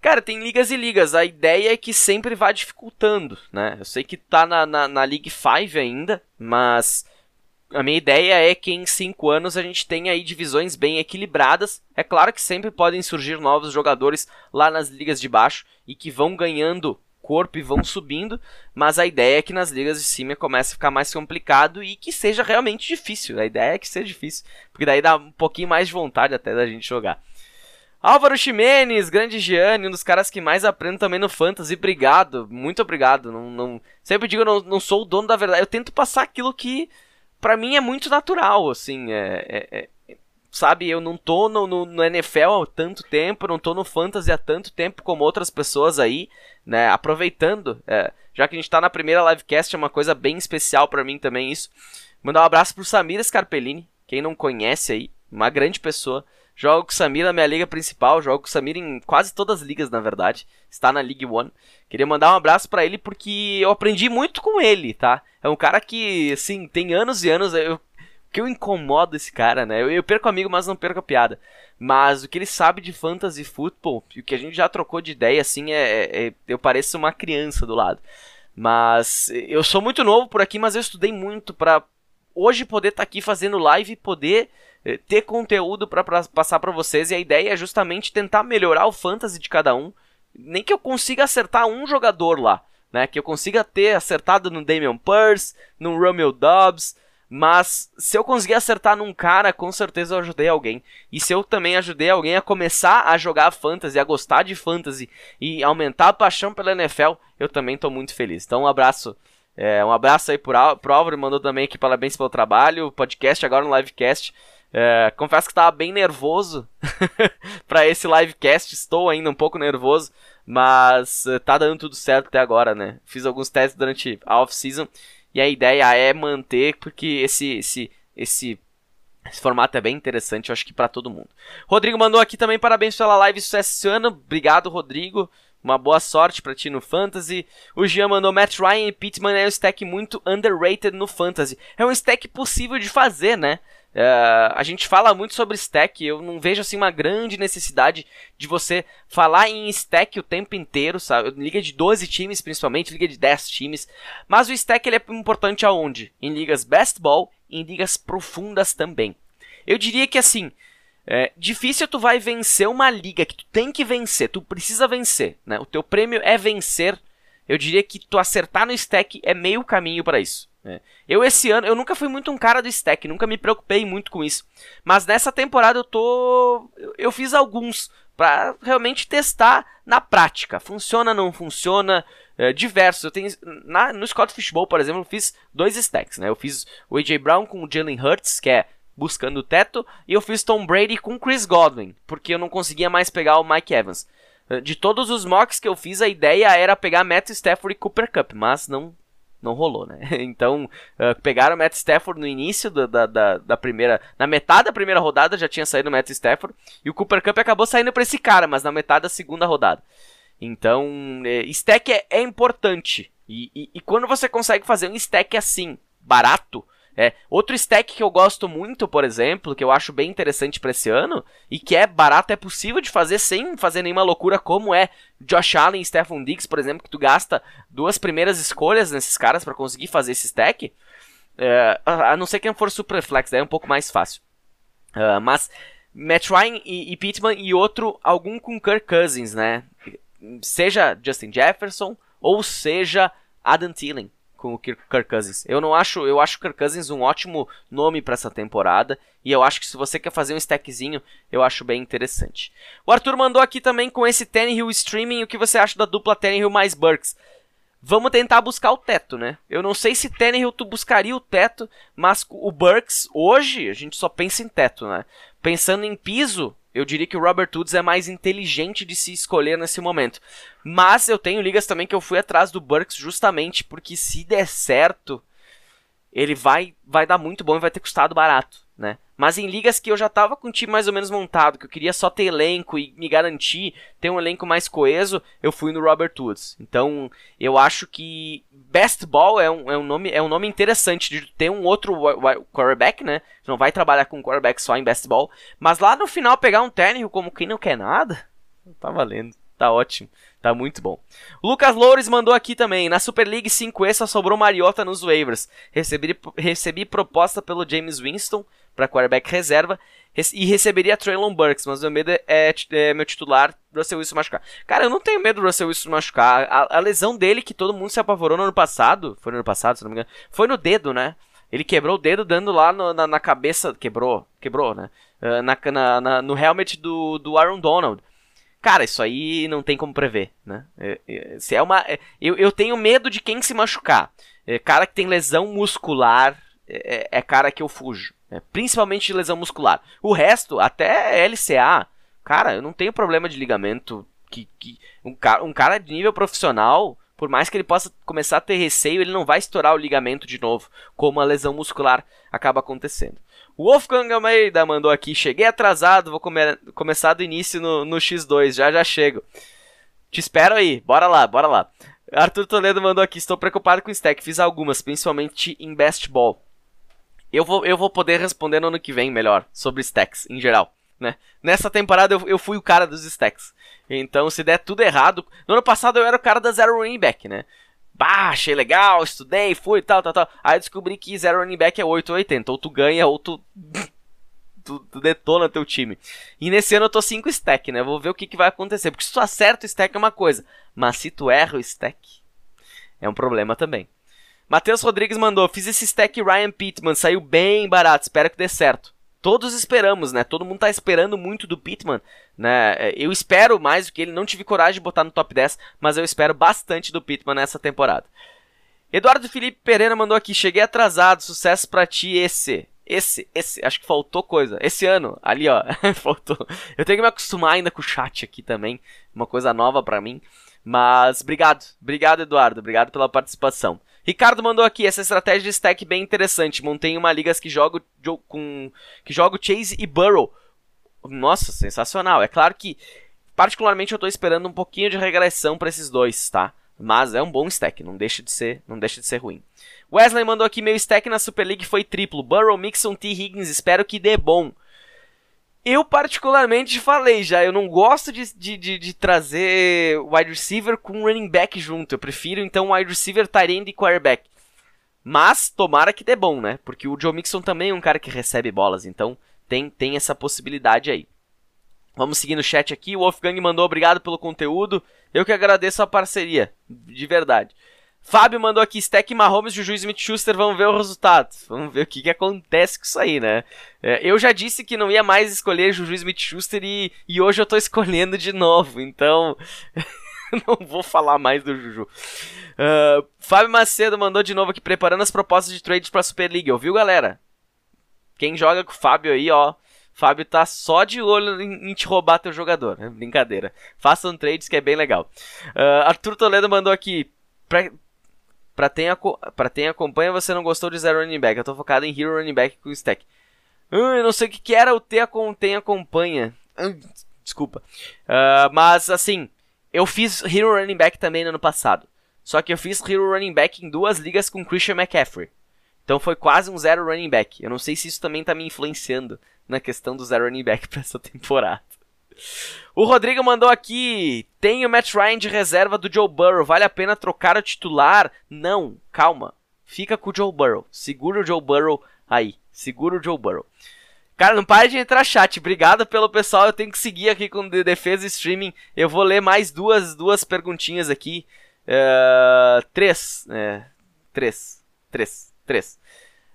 S2: Cara, tem ligas e ligas. A ideia é que sempre vá dificultando, né? Eu sei que tá na, na, na League 5 ainda, mas a minha ideia é que em 5 anos a gente tenha aí divisões bem equilibradas. É claro que sempre podem surgir novos jogadores lá nas ligas de baixo e que vão ganhando corpo e vão subindo, mas a ideia é que nas ligas de cima comece a ficar mais complicado e que seja realmente difícil. A ideia é que seja difícil, porque daí dá um pouquinho mais de vontade até da gente jogar. Álvaro Ximenes, grande Gianni, um dos caras que mais aprendo também no Fantasy. Obrigado, muito obrigado. Não, não, sempre digo, eu não, não sou o dono da verdade. Eu tento passar aquilo que para mim é muito natural, assim. É, é, é, sabe, eu não tô no, no, no, NFL há tanto tempo, não tô no Fantasy há tanto tempo como outras pessoas aí, né? Aproveitando, é, já que a gente tá na primeira livecast, é uma coisa bem especial para mim também isso. Mandar um abraço pro Samir Scarpellini, quem não conhece aí, uma grande pessoa. Jogo com o Samir na minha liga principal, jogo com o Samir em quase todas as ligas, na verdade. Está na League One. Queria mandar um abraço para ele porque eu aprendi muito com ele, tá? É um cara que, assim, tem anos e anos. Eu, que eu incomodo esse cara, né? Eu, eu perco amigo, mas não perco a piada. Mas o que ele sabe de fantasy e o que a gente já trocou de ideia, assim, é, é, é eu pareço uma criança do lado. Mas eu sou muito novo por aqui, mas eu estudei muito para hoje poder estar tá aqui fazendo live e poder ter conteúdo para passar para vocês e a ideia é justamente tentar melhorar o fantasy de cada um. Nem que eu consiga acertar um jogador lá, né? Que eu consiga ter acertado no Damian Purse, no Romeo Dobbs, mas se eu conseguir acertar num cara, com certeza eu ajudei alguém. E se eu também ajudei alguém a começar a jogar fantasy, a gostar de fantasy e aumentar a paixão pela NFL, eu também estou muito feliz. Então um abraço é, um abraço aí pro Álvaro, mandou também aqui parabéns pelo trabalho. Podcast agora no livecast. É, confesso que estava bem nervoso para esse livecast, estou ainda um pouco nervoso, mas uh, tá dando tudo certo até agora, né? Fiz alguns testes durante a off-season e a ideia é manter, porque esse, esse, esse, esse formato é bem interessante, eu acho que para todo mundo. Rodrigo mandou aqui também parabéns pela live sucesso esse ano, obrigado Rodrigo. Uma boa sorte para ti no Fantasy. O Jean mandou Matt Ryan e Pittman é um stack muito underrated no Fantasy. É um stack possível de fazer, né? Uh, a gente fala muito sobre stack, eu não vejo assim uma grande necessidade de você falar em stack o tempo inteiro, sabe? Liga de 12 times, principalmente, liga de 10 times. Mas o stack ele é importante aonde? Em ligas best ball, em ligas profundas também. Eu diria que assim, é difícil tu vai vencer uma liga que tu tem que vencer, tu precisa vencer, né? O teu prêmio é vencer. Eu diria que tu acertar no stack é meio caminho para isso. É. Eu esse ano, eu nunca fui muito um cara do stack, nunca me preocupei muito com isso. Mas nessa temporada eu tô. Eu, fiz alguns para realmente testar na prática. Funciona, não funciona, é, diversos. Eu tenho. Na, no Scott Fishbowl, por exemplo, eu fiz dois stacks, né? Eu fiz o AJ Brown com o Jalen Hurts, que é buscando o teto, e eu fiz Tom Brady com Chris Godwin, porque eu não conseguia mais pegar o Mike Evans. De todos os mocks que eu fiz, a ideia era pegar Matt Stafford e Cooper Cup, mas não não rolou, né? Então, uh, pegaram o Matt Stafford no início da, da, da, primeira. Na metade da primeira rodada já tinha saído o Matt Stafford. E o Cooper Cup acabou saindo para esse cara, mas na metade da segunda rodada. Então, é, stack é, é importante. E, e, e, quando você consegue fazer um stack assim, barato, é, outro stack que eu gosto muito, por exemplo, que eu acho bem interessante para esse ano, e que é barato, é possível de fazer sem fazer nenhuma loucura, como é Josh Allen e Stephon Diggs, por exemplo, que tu gasta duas primeiras escolhas nesses caras para conseguir fazer esse stack, é, a não ser que não for Superflex, daí é um pouco mais fácil. Uh, mas Matt Ryan e, e Pittman e outro, algum com Kirk Cousins, né? Seja Justin Jefferson ou seja Adam Thielen com o Kirk Cousins. Eu não acho, eu acho o Kirk Cousins um ótimo nome para essa temporada e eu acho que se você quer fazer um stackzinho, eu acho bem interessante. O Arthur mandou aqui também com esse Tannehill streaming, o que você acha da dupla Tannehill mais Burks? Vamos tentar buscar o teto, né? Eu não sei se Tannehill tu buscaria o teto, mas o Burks hoje a gente só pensa em teto, né? Pensando em piso, eu diria que o Robert Woods é mais inteligente de se escolher nesse momento. Mas eu tenho ligas também que eu fui atrás do Burks justamente porque se der certo, ele vai vai dar muito bom e vai ter custado barato, né? Mas em ligas que eu já tava com o time mais ou menos montado, que eu queria só ter elenco e me garantir ter um elenco mais coeso, eu fui no Robert Woods. Então, eu acho que Best Ball é um, é um, nome, é um nome interessante de ter um outro quarterback, né? Você não vai trabalhar com um quarterback só em Best Ball. Mas lá no final pegar um Tannehill como quem não quer nada, tá valendo. Tá ótimo. Tá muito bom. Lucas Loures mandou aqui também. Na Super League 5E só sobrou Mariota nos waivers. Recebi, recebi proposta pelo James Winston para quarterback reserva e receberia Traylon Burks, mas meu medo é, é, meu titular Russell Wilson machucar. Cara, eu não tenho medo do Russell Wilson machucar. A, a, lesão dele que todo mundo se apavorou no ano passado, foi no ano passado, se não me engano, foi no dedo, né? Ele quebrou o dedo dando lá no, na, na, cabeça, quebrou, quebrou, né? uh, na, na, na, no helmet do, do Aaron Donald. Cara, isso aí não tem como prever, né? É, é, se é uma, é, eu, eu tenho medo de quem se machucar. É, cara que tem lesão muscular é, é, cara que eu fujo. Né? Principalmente de lesão muscular. O resto, até LCA, cara, eu não tenho problema de ligamento. Que, que um, cara, um cara de nível profissional, por mais que ele possa começar a ter receio, ele não vai estourar o ligamento de novo, como a lesão muscular acaba acontecendo. O Wolfgang Almeida mandou aqui, cheguei atrasado, vou come começar do início no, no X2, já já chego. Te espero aí, bora lá, bora lá. Arthur Toledo mandou aqui, estou preocupado com stack, fiz algumas, principalmente em best ball. Eu vou, eu vou poder responder no ano que vem melhor, sobre stacks, em geral. Né? Nessa temporada eu, eu fui o cara dos stacks. Então, se der tudo errado. No ano passado eu era o cara da zero running back, né? Bah, achei legal, estudei, fui, tal, tal, tal. Aí eu descobri que zero running back é 8 ou 80. Ou tu ganha, ou tu, tu, tu, detona teu time. E nesse ano eu tô 5 stack, né? Vou ver o que, que vai acontecer. Porque se tu acerta o stack é uma coisa. Mas se tu erra o stack, é um problema também. Matheus Rodrigues mandou: Fiz esse stack Ryan Pittman, saiu bem barato, espero que dê certo todos esperamos, né? Todo mundo tá esperando muito do Pittman, né? É, eu espero mais do que ele, não tive coragem de botar no top 10, mas eu espero bastante do Pittman nessa temporada. Eduardo Felipe Pereira mandou aqui, cheguei atrasado, sucesso para ti esse. Esse, esse, acho que faltou coisa. Esse ano, ali ó, faltou. Eu tenho que me acostumar ainda com o chat aqui também, uma coisa nova para mim. Mas obrigado, obrigado Eduardo, obrigado pela participação. Ricardo mandou aqui essa estratégia de stack bem interessante. Montei uma liga que joga com que joga Chase e Burrow. Nossa, sensacional. É claro que particularmente eu estou esperando um pouquinho de regressão para esses dois, tá? Mas é um bom stack, não deixa de ser, não deixa de ser ruim. Wesley mandou aqui meu stack na Super League foi triplo. Burrow, Mixon, T. Higgins, espero que dê bom. Eu particularmente falei já, eu não gosto de, de, de, de trazer wide receiver com running back junto. Eu prefiro então wide receiver, tight end e quarterback. Mas tomara que dê bom, né? Porque o Joe Mixon também é um cara que recebe bolas, então tem, tem essa possibilidade aí. Vamos seguir no chat aqui. O Wolfgang mandou obrigado pelo conteúdo. Eu que agradeço a parceria, de verdade. Fábio mandou aqui, Stack Mahomes, Juju Smith-Schuster, vamos ver o resultado. Vamos ver o que, que acontece com isso aí, né? É, eu já disse que não ia mais escolher Juju Smith-Schuster e, e hoje eu tô escolhendo de novo, então... não vou falar mais do Juju. Uh, Fábio Macedo mandou de novo aqui, preparando as propostas de trade pra Super League, ouviu, galera? Quem joga com o Fábio aí, ó... Fábio tá só de olho em, te roubar teu jogador. É brincadeira. Façam trades que é bem legal. Uh, Arthur Toledo mandou aqui. Pra quem, acompanha, você não gostou de Zero Running Back. Eu tô focado em Hero Running Back com Stack. Hum, eu não sei o que, que era o T tem acompanha. Hum, desculpa. Uh, mas assim, eu fiz Hero Running Back também no ano passado. Só que eu fiz Hero Running Back em duas ligas com Christian McCaffrey. Então foi quase um zero running back. Eu não sei se isso também tá me influenciando na questão do zero running back pra essa temporada. O Rodrigo mandou aqui: tem o Matt Ryan de reserva do Joe Burrow, vale a pena trocar o titular? Não, calma. Fica com o Joe Burrow. Segura o Joe Burrow aí. Segura o Joe Burrow. Cara, não pare de entrar chat. Obrigado pelo pessoal. Eu tenho que seguir aqui com defesa e streaming. Eu vou ler mais duas, duas perguntinhas aqui. Uh, três. É, três. Três. Três.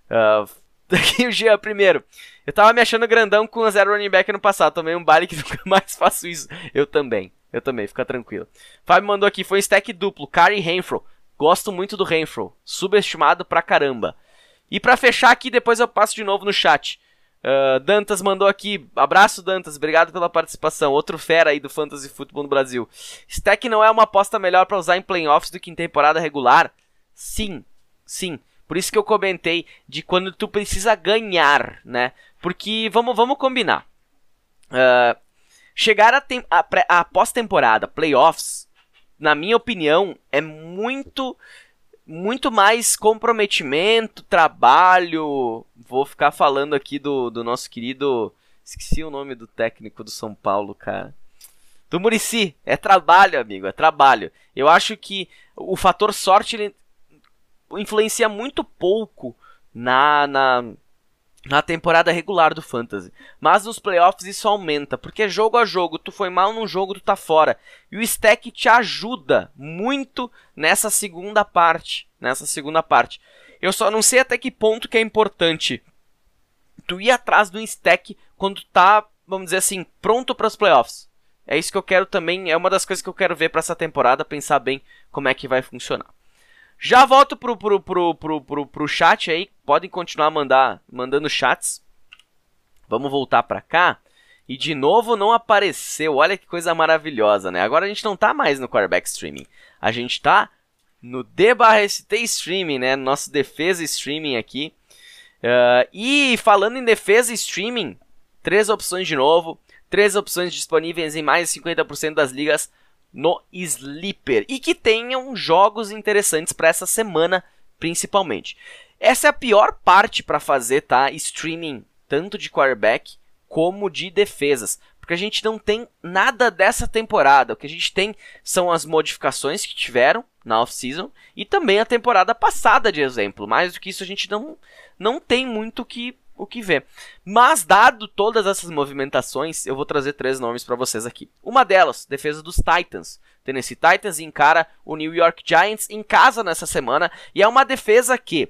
S2: Uh, Daqui o Jean primeiro. Eu tava me achando grandão com a zero running back no passado. Tomei um baile que nunca mais faço isso. Eu também. Eu também, fica tranquilo. Fábio mandou aqui, foi um stack duplo, Kari Renfro. Gosto muito do Renfro. Subestimado pra caramba. E pra fechar aqui, depois eu passo de novo no chat. Uh, Dantas mandou aqui, abraço Dantas, obrigado pela participação. Outro fera aí do Fantasy Football no Brasil. Stack não é uma aposta melhor para usar em playoffs do que em temporada regular? Sim, sim. Por isso que eu comentei de quando tu precisa ganhar, né? Porque vamos, vamos combinar. Uh, chegar a, a, a pós-temporada, playoffs, na minha opinião, é muito muito mais comprometimento, trabalho. Vou ficar falando aqui do, do nosso querido. Esqueci o nome do técnico do São Paulo, cara. Do Murici. É trabalho, amigo, é trabalho. Eu acho que o fator sorte ele influencia muito pouco na, na, na temporada regular do Fantasy. Mas nos playoffs isso aumenta, porque jogo a jogo, tu foi mal num jogo, tu tá fora. E o stack te ajuda muito nessa segunda parte, nessa segunda parte. Eu só não sei até que ponto que é importante tu ir atrás do stack quando tá, vamos dizer assim, pronto para os playoffs. É isso que eu quero também, é uma das coisas que eu quero ver para essa temporada, pensar bem como é que vai funcionar. Já volto pro, pro, pro, pro, pro, pro chat aí, podem continuar mandar, mandando chats. Vamos voltar para cá. E de novo não apareceu, olha que coisa maravilhosa, né? Agora a gente não tá mais no quarterback streaming, a gente tá no D/ST streaming, né? Nosso defesa streaming aqui. Uh, e falando em defesa streaming, três opções de novo, três opções disponíveis em mais de 50% das ligas no Sleeper e que tenham jogos interessantes para essa semana, principalmente. Essa é a pior parte para fazer, tá? Streaming tanto de quarterback como de defesas, porque a gente não tem nada dessa temporada. O que a gente tem são as modificações que tiveram na off-season e também a temporada passada de exemplo. Mais do que isso a gente não, não tem muito que, o que ver. Mas dado todas essas movimentações, eu vou trazer três nomes para vocês aqui. Uma delas, defesa dos Titans. Tennessee Titans encara o New York Giants em casa nessa semana e é uma defesa que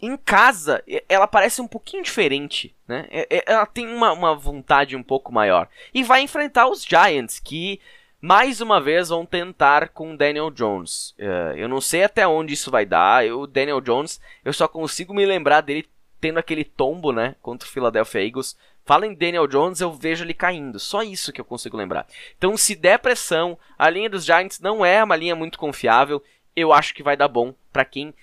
S2: em casa, ela parece um pouquinho diferente, né? É, é, ela tem uma, uma vontade um pouco maior. E vai enfrentar os Giants, que mais uma vez vão tentar com Daniel Jones. Uh, eu não sei até onde isso vai dar. O Daniel Jones, eu só consigo me lembrar dele tendo aquele tombo, né? Contra o Philadelphia Eagles. Fala em Daniel Jones, eu vejo ele caindo. Só isso que eu consigo lembrar. Então, se der pressão, a linha dos Giants não é uma linha muito confiável. Eu acho que vai dar bom para quem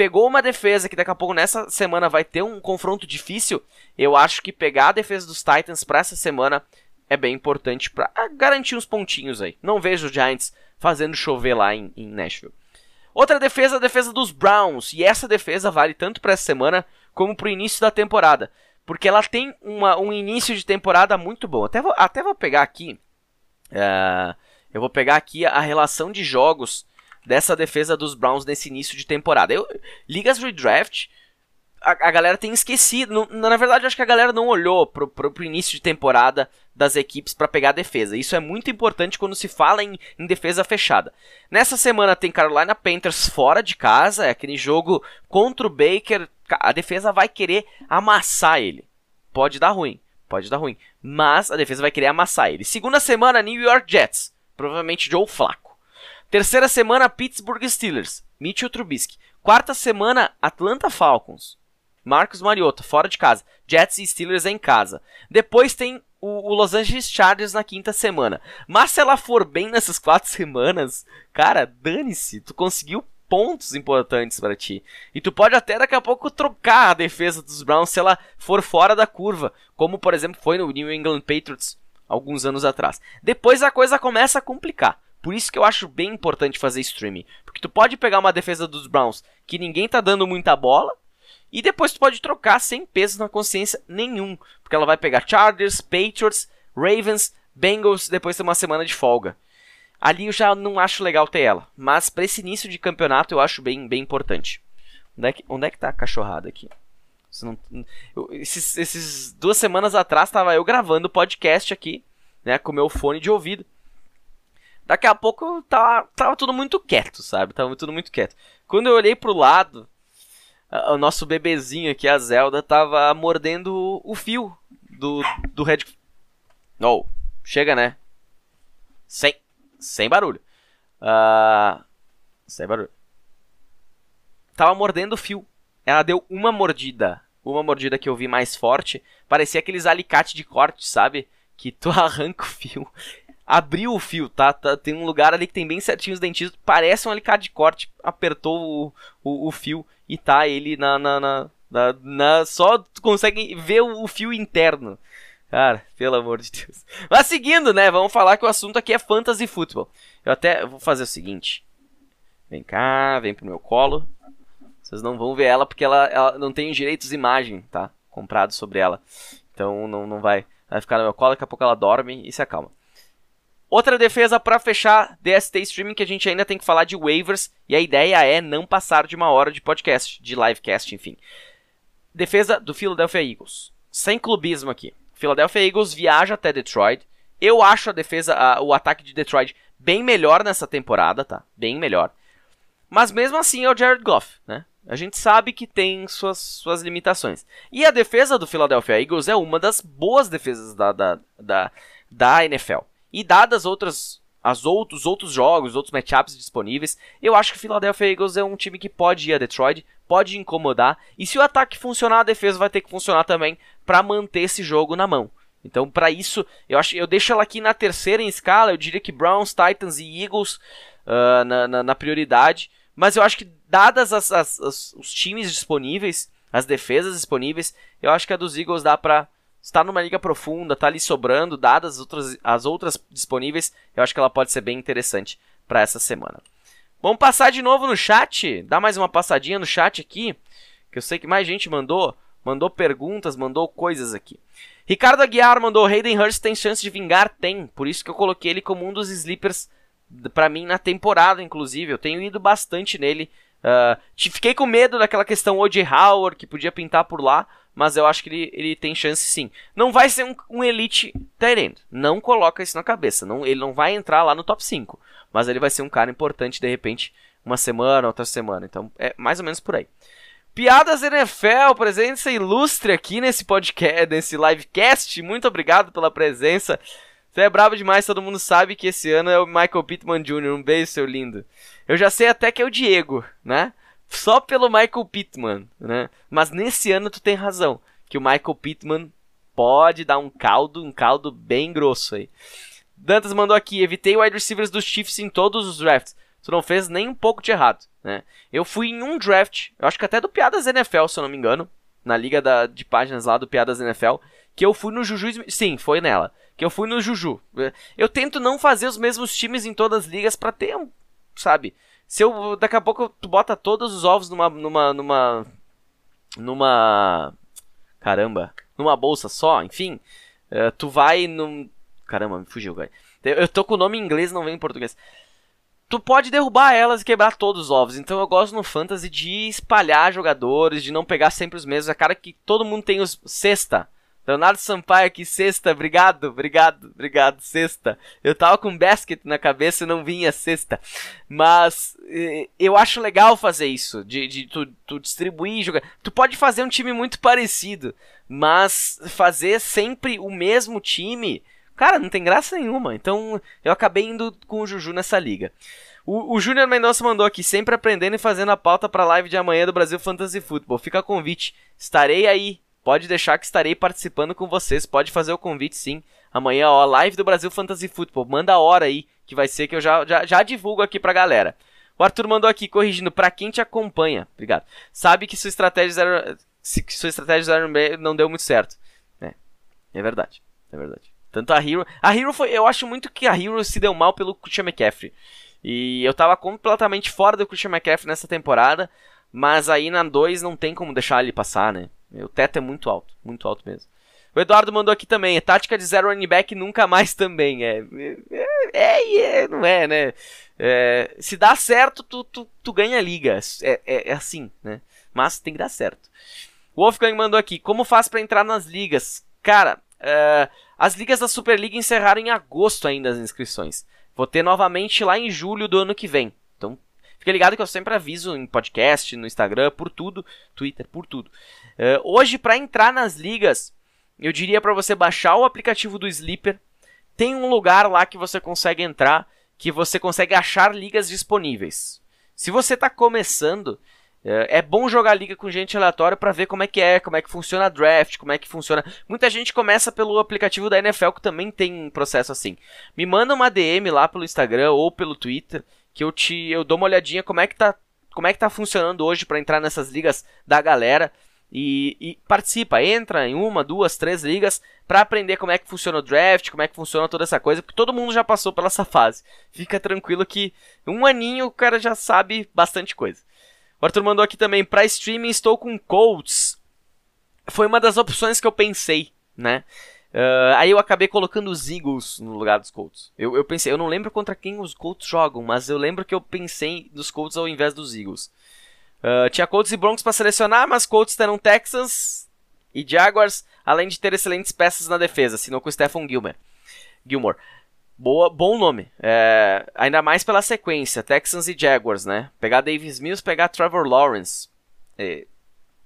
S2: pegou uma defesa que daqui a pouco nessa semana vai ter um confronto difícil, eu acho que pegar a defesa dos Titans para essa semana é bem importante para garantir uns pontinhos aí. Não vejo os Giants fazendo chover lá em, em Nashville. Outra defesa, a defesa dos Browns, e essa defesa vale tanto para essa semana como para o início da temporada, porque ela tem uma, um início de temporada muito bom. Até vou, até vou pegar aqui, uh, eu vou pegar aqui a relação de jogos dessa defesa dos Browns nesse início de temporada. Eu, ligas redraft, a, a galera tem esquecido. na verdade, acho que a galera não olhou pro, pro, pro início de temporada das equipes para pegar a defesa. Isso é muito importante quando se fala em, em, defesa fechada. Nessa semana tem Carolina Panthers fora de casa, é aquele jogo contra o Baker. A defesa vai querer amassar ele. Pode dar ruim, pode dar ruim, mas a defesa vai querer amassar ele. Segunda semana, New York Jets, provavelmente Joe Flacco. Terceira semana, Pittsburgh Steelers, Mitchell Trubisky. Quarta semana, Atlanta Falcons, Marcos Mariota, fora de casa. Jets e Steelers em casa. Depois tem o, Los Angeles Chargers na quinta semana. Mas se ela for bem nessas quatro semanas, cara, dane-se, tu conseguiu pontos importantes para ti. E tu pode até daqui a pouco trocar a defesa dos Browns se ela for fora da curva, como por exemplo foi no New England Patriots alguns anos atrás. Depois a coisa começa a complicar. Por isso que eu acho bem importante fazer streaming. Porque tu pode pegar uma defesa dos Browns que ninguém tá dando muita bola. E depois tu pode trocar sem peso na consciência nenhum. Porque ela vai pegar Chargers, Patriots, Ravens, Bengals, depois tem uma semana de folga. Ali eu já não acho legal ter ela. Mas para esse início de campeonato eu acho bem, bem importante. Onde é que, onde é que tá a cachorrada aqui? Não, eu, esses, esses duas semanas atrás estava eu gravando podcast aqui, né, com meu fone de ouvido. Daqui a pouco tava, tava tudo muito quieto, sabe? Tava tudo muito quieto. Quando eu olhei pro lado, o nosso bebezinho aqui, a Zelda, tava mordendo o fio do, do Red. Oh, chega, né? Sem, sem barulho. Uh, sem barulho. Tava mordendo o fio. Ela deu uma mordida. Uma mordida que eu vi mais forte. Parecia aqueles alicates de corte, sabe? Que tu arranca o fio abriu o fio, tá? tá? Tem um lugar ali que tem bem certinho os dentistas, parece um alicate de corte, apertou o, o, o fio e tá ele na, na, na, na, na Só tu consegue ver o, o fio interno. Cara, pelo amor de Deus. Mas seguindo, né? Vamos falar que o assunto aqui é fantasy futebol. Eu até vou fazer o seguinte. Vem cá, vem pro meu colo. Vocês não vão ver ela porque ela, ela não tem direitos de imagem, tá? Comprado sobre ela. Então não, não vai. Vai ficar no meu colo, daqui a pouco ela dorme e se acalma. Outra defesa para fechar DST Streaming que a gente ainda tem que falar de waivers e a ideia é não passar de uma hora de podcast, de livecast, enfim. Defesa do Philadelphia Eagles. Sem clubismo aqui. Philadelphia Eagles viaja até Detroit. Eu acho a defesa, a, o ataque de Detroit bem melhor nessa temporada, tá? Bem melhor. Mas mesmo assim é o Jared Goff, né? A gente sabe que tem suas, suas limitações. E a defesa do Philadelphia Eagles é uma das boas defesas da, da, da, da NFL. E dadas outras as outros, outros jogos, outros matchups disponíveis, eu acho que o Philadelphia Eagles é um time que pode ir a Detroit, pode incomodar, e se o ataque funcionar, a defesa vai ter que funcionar também para manter esse jogo na mão. Então, para isso, eu acho, eu deixo ela aqui na terceira em escala. Eu diria que Browns, Titans e Eagles uh, na, na, na, prioridade. Mas eu acho que, dadas as, as, as, os times disponíveis, as defesas disponíveis, eu acho que a dos Eagles dá para está numa liga profunda, está ali sobrando, dadas as outras, as outras disponíveis, eu acho que ela pode ser bem interessante para essa semana. Vamos passar de novo no chat, dá mais uma passadinha no chat aqui, que eu sei que mais gente mandou, mandou perguntas, mandou coisas aqui. Ricardo Aguiar mandou, Hayden Hurst tem chance de vingar? Tem, por isso que eu coloquei ele como um dos sleepers para mim na temporada, inclusive, eu tenho ido bastante nele, uh, fiquei com medo daquela questão O.J. Howard, que podia pintar por lá, mas eu acho que ele, ele tem chance sim. Não vai ser um, um elite Tyrant, não coloca isso na cabeça, não, ele não vai entrar lá no top 5, mas ele vai ser um cara importante de repente uma semana, outra semana, então é mais ou menos por aí. Piadas NFL, presença ilustre aqui nesse podcast, nesse livecast, muito obrigado pela presença. Você é brabo demais, todo mundo sabe que esse ano é o Michael Pittman Jr., um beijo, seu lindo. Eu já sei até que é o Diego, né? Só pelo Michael Pittman, né? Mas nesse ano tu tem razão, que o Michael Pittman pode dar um caldo, um caldo bem grosso aí. Dantas mandou aqui, evitei wide receivers dos Chiefs em todos os drafts. Tu não fez nem um pouco de errado, né? Eu fui em um draft, eu acho que até do Piadas NFL, se eu não me engano, na liga da, de páginas lá do Piadas NFL, que eu fui no Juju, sim, foi nela, que eu fui no Juju. Eu tento não fazer os mesmos times em todas as ligas para ter um, sabe, se eu. Daqui a pouco tu bota todos os ovos numa. numa. numa. numa. Caramba. Numa bolsa só, enfim. Uh, tu vai num. Caramba, me fugiu, velho. Eu tô com o nome em inglês, não vem em português. Tu pode derrubar elas e quebrar todos os ovos. Então eu gosto no Fantasy de espalhar jogadores, de não pegar sempre os mesmos. É cara que todo mundo tem os sexta. Leonardo Sampaio aqui, sexta, obrigado, obrigado, obrigado, sexta. Eu tava com basket na cabeça e não vinha sexta. Mas eu acho legal fazer isso, de, de tu, tu distribuir jogar. Tu pode fazer um time muito parecido, mas fazer sempre o mesmo time, cara, não tem graça nenhuma. Então eu acabei indo com o Juju nessa liga. O, o Júnior Mendonça mandou aqui, sempre aprendendo e fazendo a pauta para a live de amanhã do Brasil Fantasy Football. Fica a convite, estarei aí Pode deixar que estarei participando com vocês. Pode fazer o convite sim. Amanhã, ó, live do Brasil Fantasy Football. Manda a hora aí, que vai ser que eu já, já, já divulgo aqui pra galera. O Arthur mandou aqui, corrigindo, pra quem te acompanha. Obrigado. Sabe que sua estratégia zero, que sua estratégia zero não deu muito certo. É, é verdade. É verdade. Tanto a Hero. A Hero foi. Eu acho muito que a Hero se deu mal pelo Christian McCaffrey. E eu tava completamente fora do Christian McCaffrey nessa temporada. Mas aí na 2 não tem como deixar ele passar, né? O teto é muito alto, muito alto mesmo. O Eduardo mandou aqui também, é tática de zero running back nunca mais também. É, é, é, é não é, né? É, se dá certo, tu, tu, tu ganha a liga. É, é, é, assim, né? Mas tem que dar certo. O Wolfgang mandou aqui, como faz para entrar nas ligas? Cara, as ligas da Superliga encerraram em agosto ainda as inscrições. Vou ter novamente lá em julho do ano que vem. Fica ligado que eu sempre aviso em podcast, no Instagram, por tudo, Twitter, por tudo. Uh, hoje, para entrar nas ligas, eu diria para você baixar o aplicativo do Sleeper. Tem um lugar lá que você consegue entrar, que você consegue achar ligas disponíveis. Se você está começando, é, é bom jogar liga com gente aleatória para ver como é que é, como é que funciona a draft, como é que funciona. Muita gente começa pelo aplicativo da NFL que também tem um processo assim. Me manda uma DM lá pelo Instagram ou pelo Twitter que eu te eu dou uma olhadinha como é que tá como é que tá funcionando hoje para entrar nessas ligas da galera. E, e, participa, entra em uma, duas, três ligas para aprender como é que funciona o draft, como é que funciona toda essa coisa, porque todo mundo já passou pela essa fase. Fica tranquilo que um aninho o cara já sabe bastante coisa. O Arthur mandou aqui também, para streaming estou com Colts. Foi uma das opções que eu pensei, né? Uh, aí eu acabei colocando os Eagles no lugar dos Colts. Eu, eu pensei, eu não lembro contra quem os Colts jogam, mas eu lembro que eu pensei nos Colts ao invés dos Eagles. Uh, tinha Colts e Broncos para selecionar, mas Colts terão Texans e Jaguars, além de ter excelentes peças na defesa, assinou com Stephen Gilmore. Gilmore. Boa, bom nome. É, ainda mais pela sequência, Texans e Jaguars, né? Pegar Davis Mills, pegar Trevor Lawrence. É,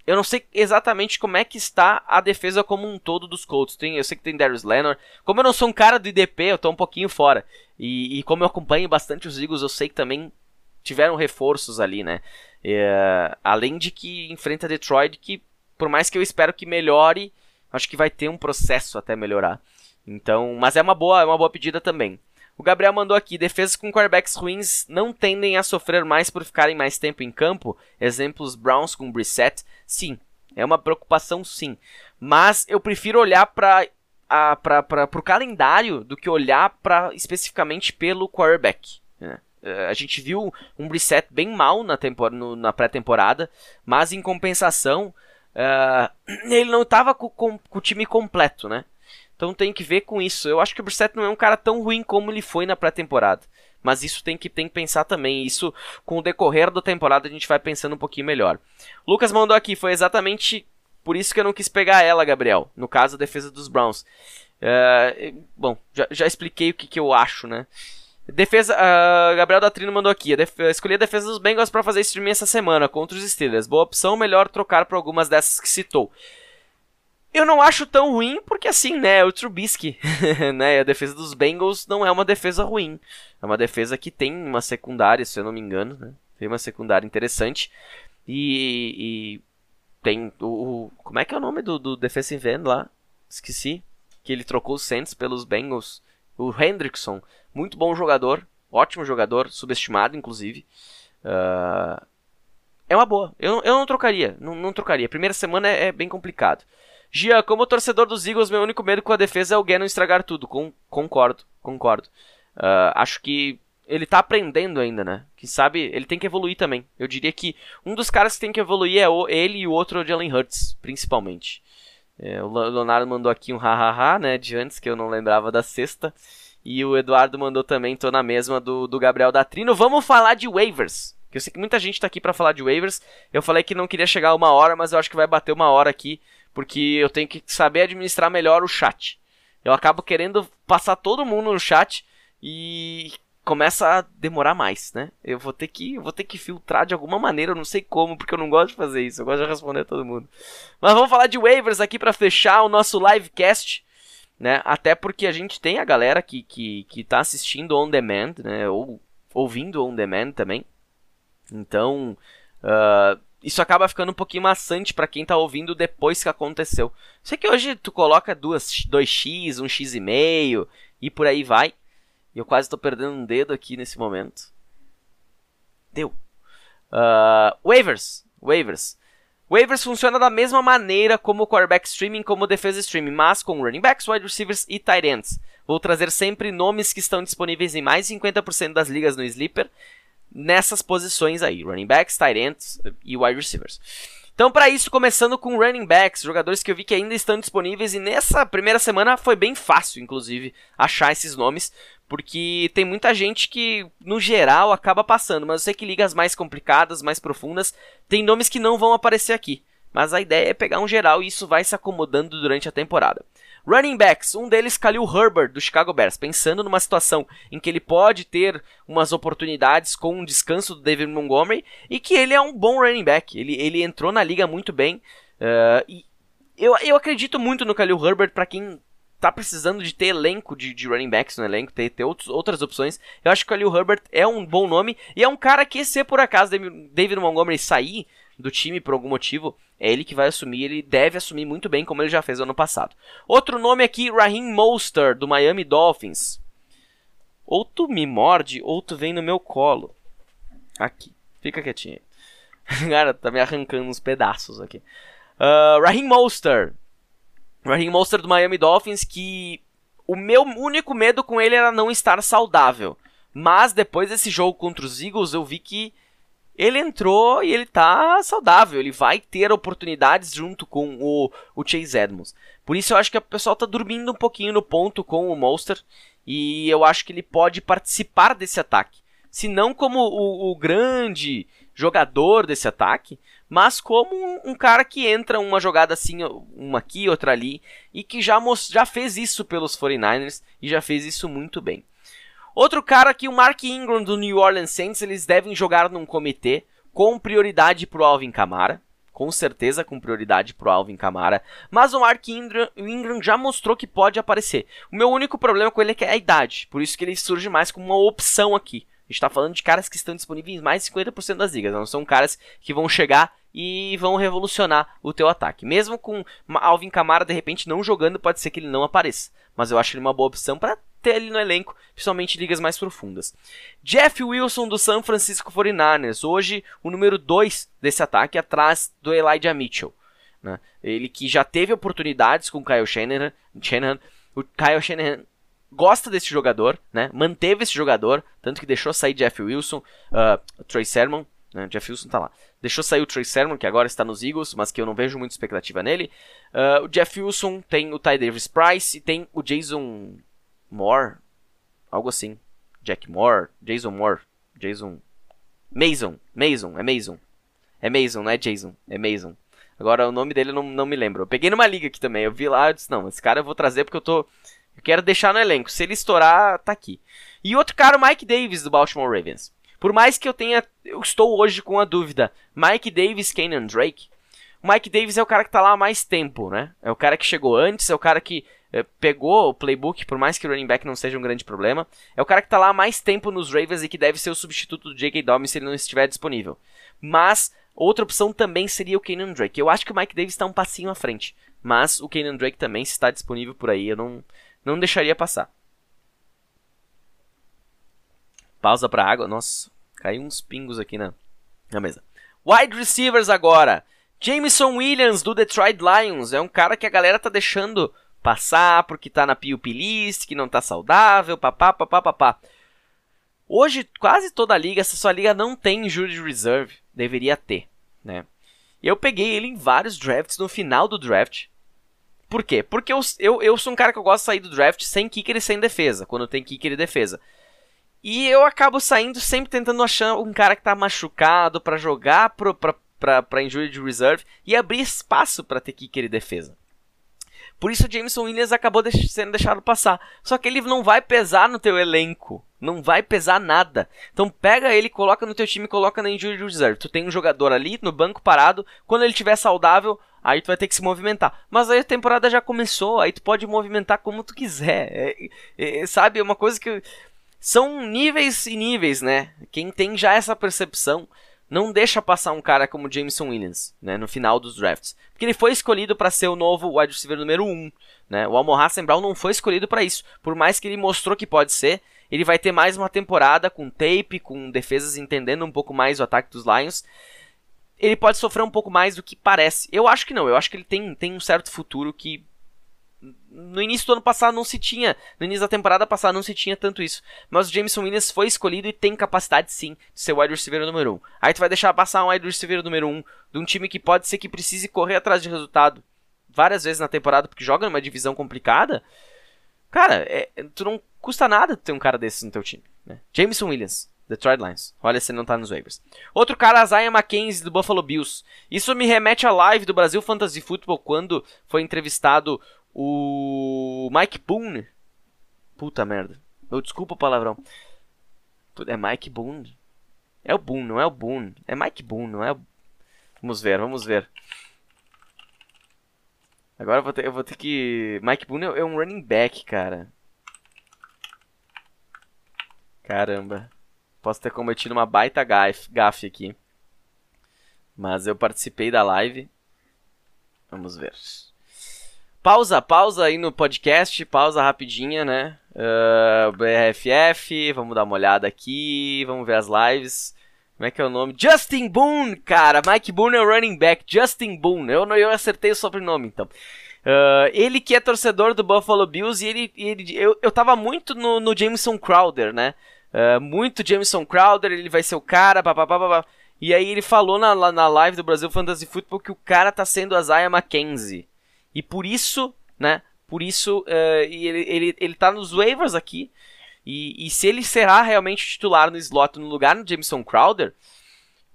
S2: eu não sei exatamente como é que está a defesa como um todo dos Colts. Tem, eu sei que tem Darius Leonard. Como eu não sou um cara do IDP, eu tô um pouquinho fora. E, e como eu acompanho bastante os Eagles, eu sei que também tiveram reforços ali, né? É, além de que enfrenta Detroit, que por mais que eu espero que melhore, acho que vai ter um processo até melhorar. Então, mas é uma boa, é uma boa pedida também. O Gabriel mandou aqui: defesas com quarterbacks ruins não tendem a sofrer mais por ficarem mais tempo em campo. Exemplos Browns com Brissett. Sim, é uma preocupação, sim. Mas eu prefiro olhar para para o calendário do que olhar para especificamente pelo quarterback. Né? É, a gente viu um Brissett bem mal na, na pré-temporada, mas em compensação uh, ele não estava com, com, com, o time completo, né? Então tem que ver com isso. Eu acho que o Brissett não é um cara tão ruim como ele foi na pré-temporada. Mas isso tem que, tem que pensar também. Isso, com o decorrer da temporada, a gente vai pensando um pouquinho melhor. Lucas mandou aqui, foi exatamente por isso que eu não quis pegar ela, Gabriel. No caso, a defesa dos Browns. Uh, bom, já, já, expliquei o que, que eu acho, né? Defesa, uh, Gabriel Datrino mandou aqui. Escolhi a defesa dos Bengals para fazer streaming essa semana contra os Steelers. Boa opção, melhor trocar por algumas dessas que citou. Eu não acho tão ruim, porque assim, né, o Trubisky, né, a defesa dos Bengals não é uma defesa ruim. É uma defesa que tem uma secundária, se eu não me engano, né, tem uma secundária interessante. E, e tem o, o, como é que é o nome do, do defensive end lá? Esqueci. Que ele trocou os Saints pelos Bengals. O Hendrickson, muito bom jogador, ótimo jogador, subestimado inclusive. Uh, é uma boa. Eu, eu não trocaria, não, não trocaria. Primeira semana é, é bem complicado. Gia, como torcedor dos Eagles, meu único medo com a defesa é o Gannon estragar tudo. Com, concordo, concordo. Uh, acho que ele tá aprendendo ainda, né? Que sabe, ele tem que evoluir também. Eu diria que um dos caras que tem que evoluir é o, ele e o outro é o Jalen Hurts, principalmente. É, o Leonardo mandou aqui um hahaha, né? De antes, que eu não lembrava da sexta. E o Eduardo mandou também, tô na mesma do, do Gabriel Datrino. Vamos falar de waivers. Que eu sei que muita gente tá aqui para falar de waivers. Eu falei que não queria chegar a uma hora, mas eu acho que vai bater uma hora aqui porque eu tenho que saber administrar melhor o chat. Eu acabo querendo passar todo mundo no chat e começa a demorar mais, né? Eu vou ter que, vou ter que filtrar de alguma maneira, eu não sei como, porque eu não gosto de fazer isso. Eu gosto de responder todo mundo. Mas vamos falar de waivers aqui para fechar o nosso livecast, né? Até porque a gente tem a galera que que que tá assistindo on demand, né? Ou ouvindo on demand também. Então, uh, isso acaba ficando um pouquinho maçante para quem tá ouvindo depois que aconteceu. Sei que hoje tu coloca duas, 2x, um x e meio e por aí vai. E eu quase tô perdendo um dedo aqui nesse momento. Deu. Uh, waivers. Waivers. Waivers funciona da mesma maneira como o quarterback streaming, como o defesa streaming, mas com running backs, wide receivers e tight ends. Vou trazer sempre nomes que estão disponíveis em mais de 50% das ligas no Sleeper nessas posições aí, running backs, tight ends e wide receivers. Então, para isso, começando com running backs, jogadores que eu vi que ainda estão disponíveis e nessa primeira semana foi bem fácil, inclusive, achar esses nomes, porque tem muita gente que, no geral, acaba passando, mas eu sei que ligas mais complicadas, mais profundas, tem nomes que não vão aparecer aqui. Mas a ideia é pegar um geral e isso vai se acomodando durante a temporada. Running backs, um deles Khalil Herbert do Chicago Bears, pensando numa situação em que ele pode ter umas oportunidades com um descanso do David Montgomery e que ele é um bom running back. Ele, ele entrou na liga muito bem uh, e eu, eu acredito muito no Khalil Herbert para quem tá precisando de ter elenco de, de running backs no elenco, ter, ter outros, outras opções. Eu acho que o Khalil Herbert é um bom nome e é um cara que se por acaso David Montgomery sair do time por algum motivo, é ele que vai assumir, ele deve assumir muito bem, como ele já fez ano passado. Outro nome aqui, Raheem Mostert, do Miami Dolphins. Ou tu me morde, ou tu vem no meu colo. Aqui, fica quietinho. Cara, tá me arrancando uns pedaços aqui. Uh, Raheem Mostert. Raheem do Miami Dolphins, que o meu único medo com ele era não estar saudável. Mas depois desse jogo contra os Eagles, eu vi que ele entrou e ele tá saudável, ele vai ter oportunidades junto com o, o Chase Edmonds. Por isso eu acho que o pessoal tá dormindo um pouquinho no ponto com o Monster e eu acho que ele pode participar desse ataque. Se não como o, o grande jogador desse ataque, mas como um, um, cara que entra uma jogada assim, uma aqui, outra ali, e que já, já fez isso pelos 49ers e já fez isso muito bem. Outro cara que o Mark Ingram do New Orleans Saints, eles devem jogar num comitê com prioridade pro Alvin Kamara, com certeza com prioridade pro Alvin Kamara, mas o Mark Ingram, Ingram já mostrou que pode aparecer. O meu único problema com ele é que é a idade, por isso que ele surge mais como uma opção aqui. A gente está falando de caras que estão disponíveis em mais de 50% das ligas, não são caras que vão chegar e vão revolucionar o teu ataque. Mesmo com Alvin Kamara de repente não jogando, pode ser que ele não apareça, mas eu acho ele uma boa opção para ter ele no elenco, principalmente ligas mais profundas. Jeff Wilson do San Francisco 49ers, hoje o número 2 desse ataque, atrás do Elijah Mitchell. Né? Ele que já teve oportunidades com o Kyle Shanahan, Shanahan. O Kyle Shanahan gosta desse jogador, né? manteve esse jogador, tanto que deixou sair Jeff Wilson, uh, Trey Sermon, né? Jeff Wilson tá lá. Deixou sair o Trey Sermon, que agora está nos Eagles, mas que eu não vejo muita expectativa nele. Uh, o Jeff Wilson tem o Ty Davis Price e tem o Jason Moore, algo assim. Jack Moore, Jason Moore, Jason Mason, Mason, é Mason. É Mason, não é Jason, é Mason. Agora o nome dele eu não, não me lembro. Eu peguei numa liga aqui também, eu vi lá, eu disse, não, esse cara eu vou trazer porque eu tô eu quero deixar no elenco. Se ele estourar, tá aqui. E outro cara, o Mike Davis do Baltimore Ravens. Por mais que eu tenha, eu estou hoje com a dúvida, Mike Davis, Kenan Drake. O Mike Davis é o cara que tá lá há mais tempo, né? É o cara que chegou antes, é o cara que pegou o playbook, por mais que o running back não seja um grande problema. É o cara que está lá há mais tempo nos Ravens e que deve ser o substituto do J.K. Dobbins se ele não estiver disponível. Mas outra opção também seria o Kenan Drake. Eu acho que o Mike Davis está um passinho à frente. Mas o Kenan Drake também, se está disponível por aí, eu não, não deixaria passar. Pausa para água. Nossa, caiu uns pingos aqui na, na mesa. Wide receivers agora. Jameson Williams do Detroit Lions é um cara que a galera tá deixando passar porque tá na PUP list, que não tá saudável, papá, papá, papá. Hoje, quase toda a liga, se sua liga não tem injury reserve, deveria ter, né? Eu peguei ele em vários drafts no final do draft. Por quê? Porque eu, eu, eu sou um cara que eu gosto de sair do draft sem kicker e sem defesa, quando tem kicker e defesa. E eu acabo saindo sempre tentando achar um cara que tá machucado para jogar pro, pra, pra, pra injury reserve e abrir espaço para ter kicker e defesa. Por isso o Jameson Williams acabou sendo deixado passar. Só que ele não vai pesar no teu elenco. Não vai pesar nada. Então pega ele, coloca no teu time, coloca na injury reserve. Tu tem um jogador ali no banco parado. Quando ele estiver saudável, aí tu vai ter que se movimentar. Mas aí a temporada já começou, aí tu pode movimentar como tu quiser. É, é, sabe, é uma coisa que são níveis e níveis, né? Quem tem já essa percepção não deixa passar um cara como Jameson Williams, né, no final dos drafts. Porque ele foi escolhido para ser o novo wide receiver número 1, né? O Amon Brown não foi escolhido para isso. Por mais que ele mostrou que pode ser, ele vai ter mais uma temporada com tape, com defesas entendendo um pouco mais o ataque dos Lions. Ele pode sofrer um pouco mais do que parece. Eu acho que não, eu acho que ele tem, tem um certo futuro que no início do ano passado não se tinha, no início da temporada passada não se tinha tanto isso. Mas o Jameson Williams foi escolhido e tem capacidade sim de ser o wide receiver número 1. Aí tu vai deixar passar um wide receiver número 1 de um time que pode ser que precise correr atrás de resultado várias vezes na temporada porque joga numa divisão complicada. Cara, é, tu não custa nada ter um cara desse no teu time. Né? Jameson Williams, Detroit Lions. Olha se ele não tá nos waivers. Outro cara, Isaiah McKenzie do Buffalo Bills. Isso me remete à live do Brasil Fantasy Football quando foi entrevistado o Mike Boone. Puta merda. Eu desculpa o palavrão. É Mike Boone. É o Boone, não é o Boone. É Mike Boone, não é o... Vamos ver, vamos ver. Agora eu vou ter, eu vou ter que... Mike Boone é um running back, cara. Caramba. Posso ter cometido uma baita gafe aqui. Mas eu participei da live. Vamos ver. Pausa, pausa aí no podcast, pausa rapidinha, né? Uh, ah, BRFF, vamos dar uma olhada aqui, vamos ver as lives. Como é que é o nome? Justin Boone, cara! Mike Boone é o running back. Justin Boone. Eu, eu acertei o sobrenome, então. Uh, ele que é torcedor do Buffalo Bills e ele, ele eu, eu tava muito no, no Jameson Crowder, né? Uh, muito Jameson Crowder, ele vai ser o cara, papapá. E aí ele falou na, na live do Brasil Fantasy Football que o cara tá sendo a Zaya McKenzie. E por isso, né? Por isso, uh, ele, ele, ele tá nos waivers aqui. E, e, se ele será realmente titular no slot no lugar do Jameson Crowder,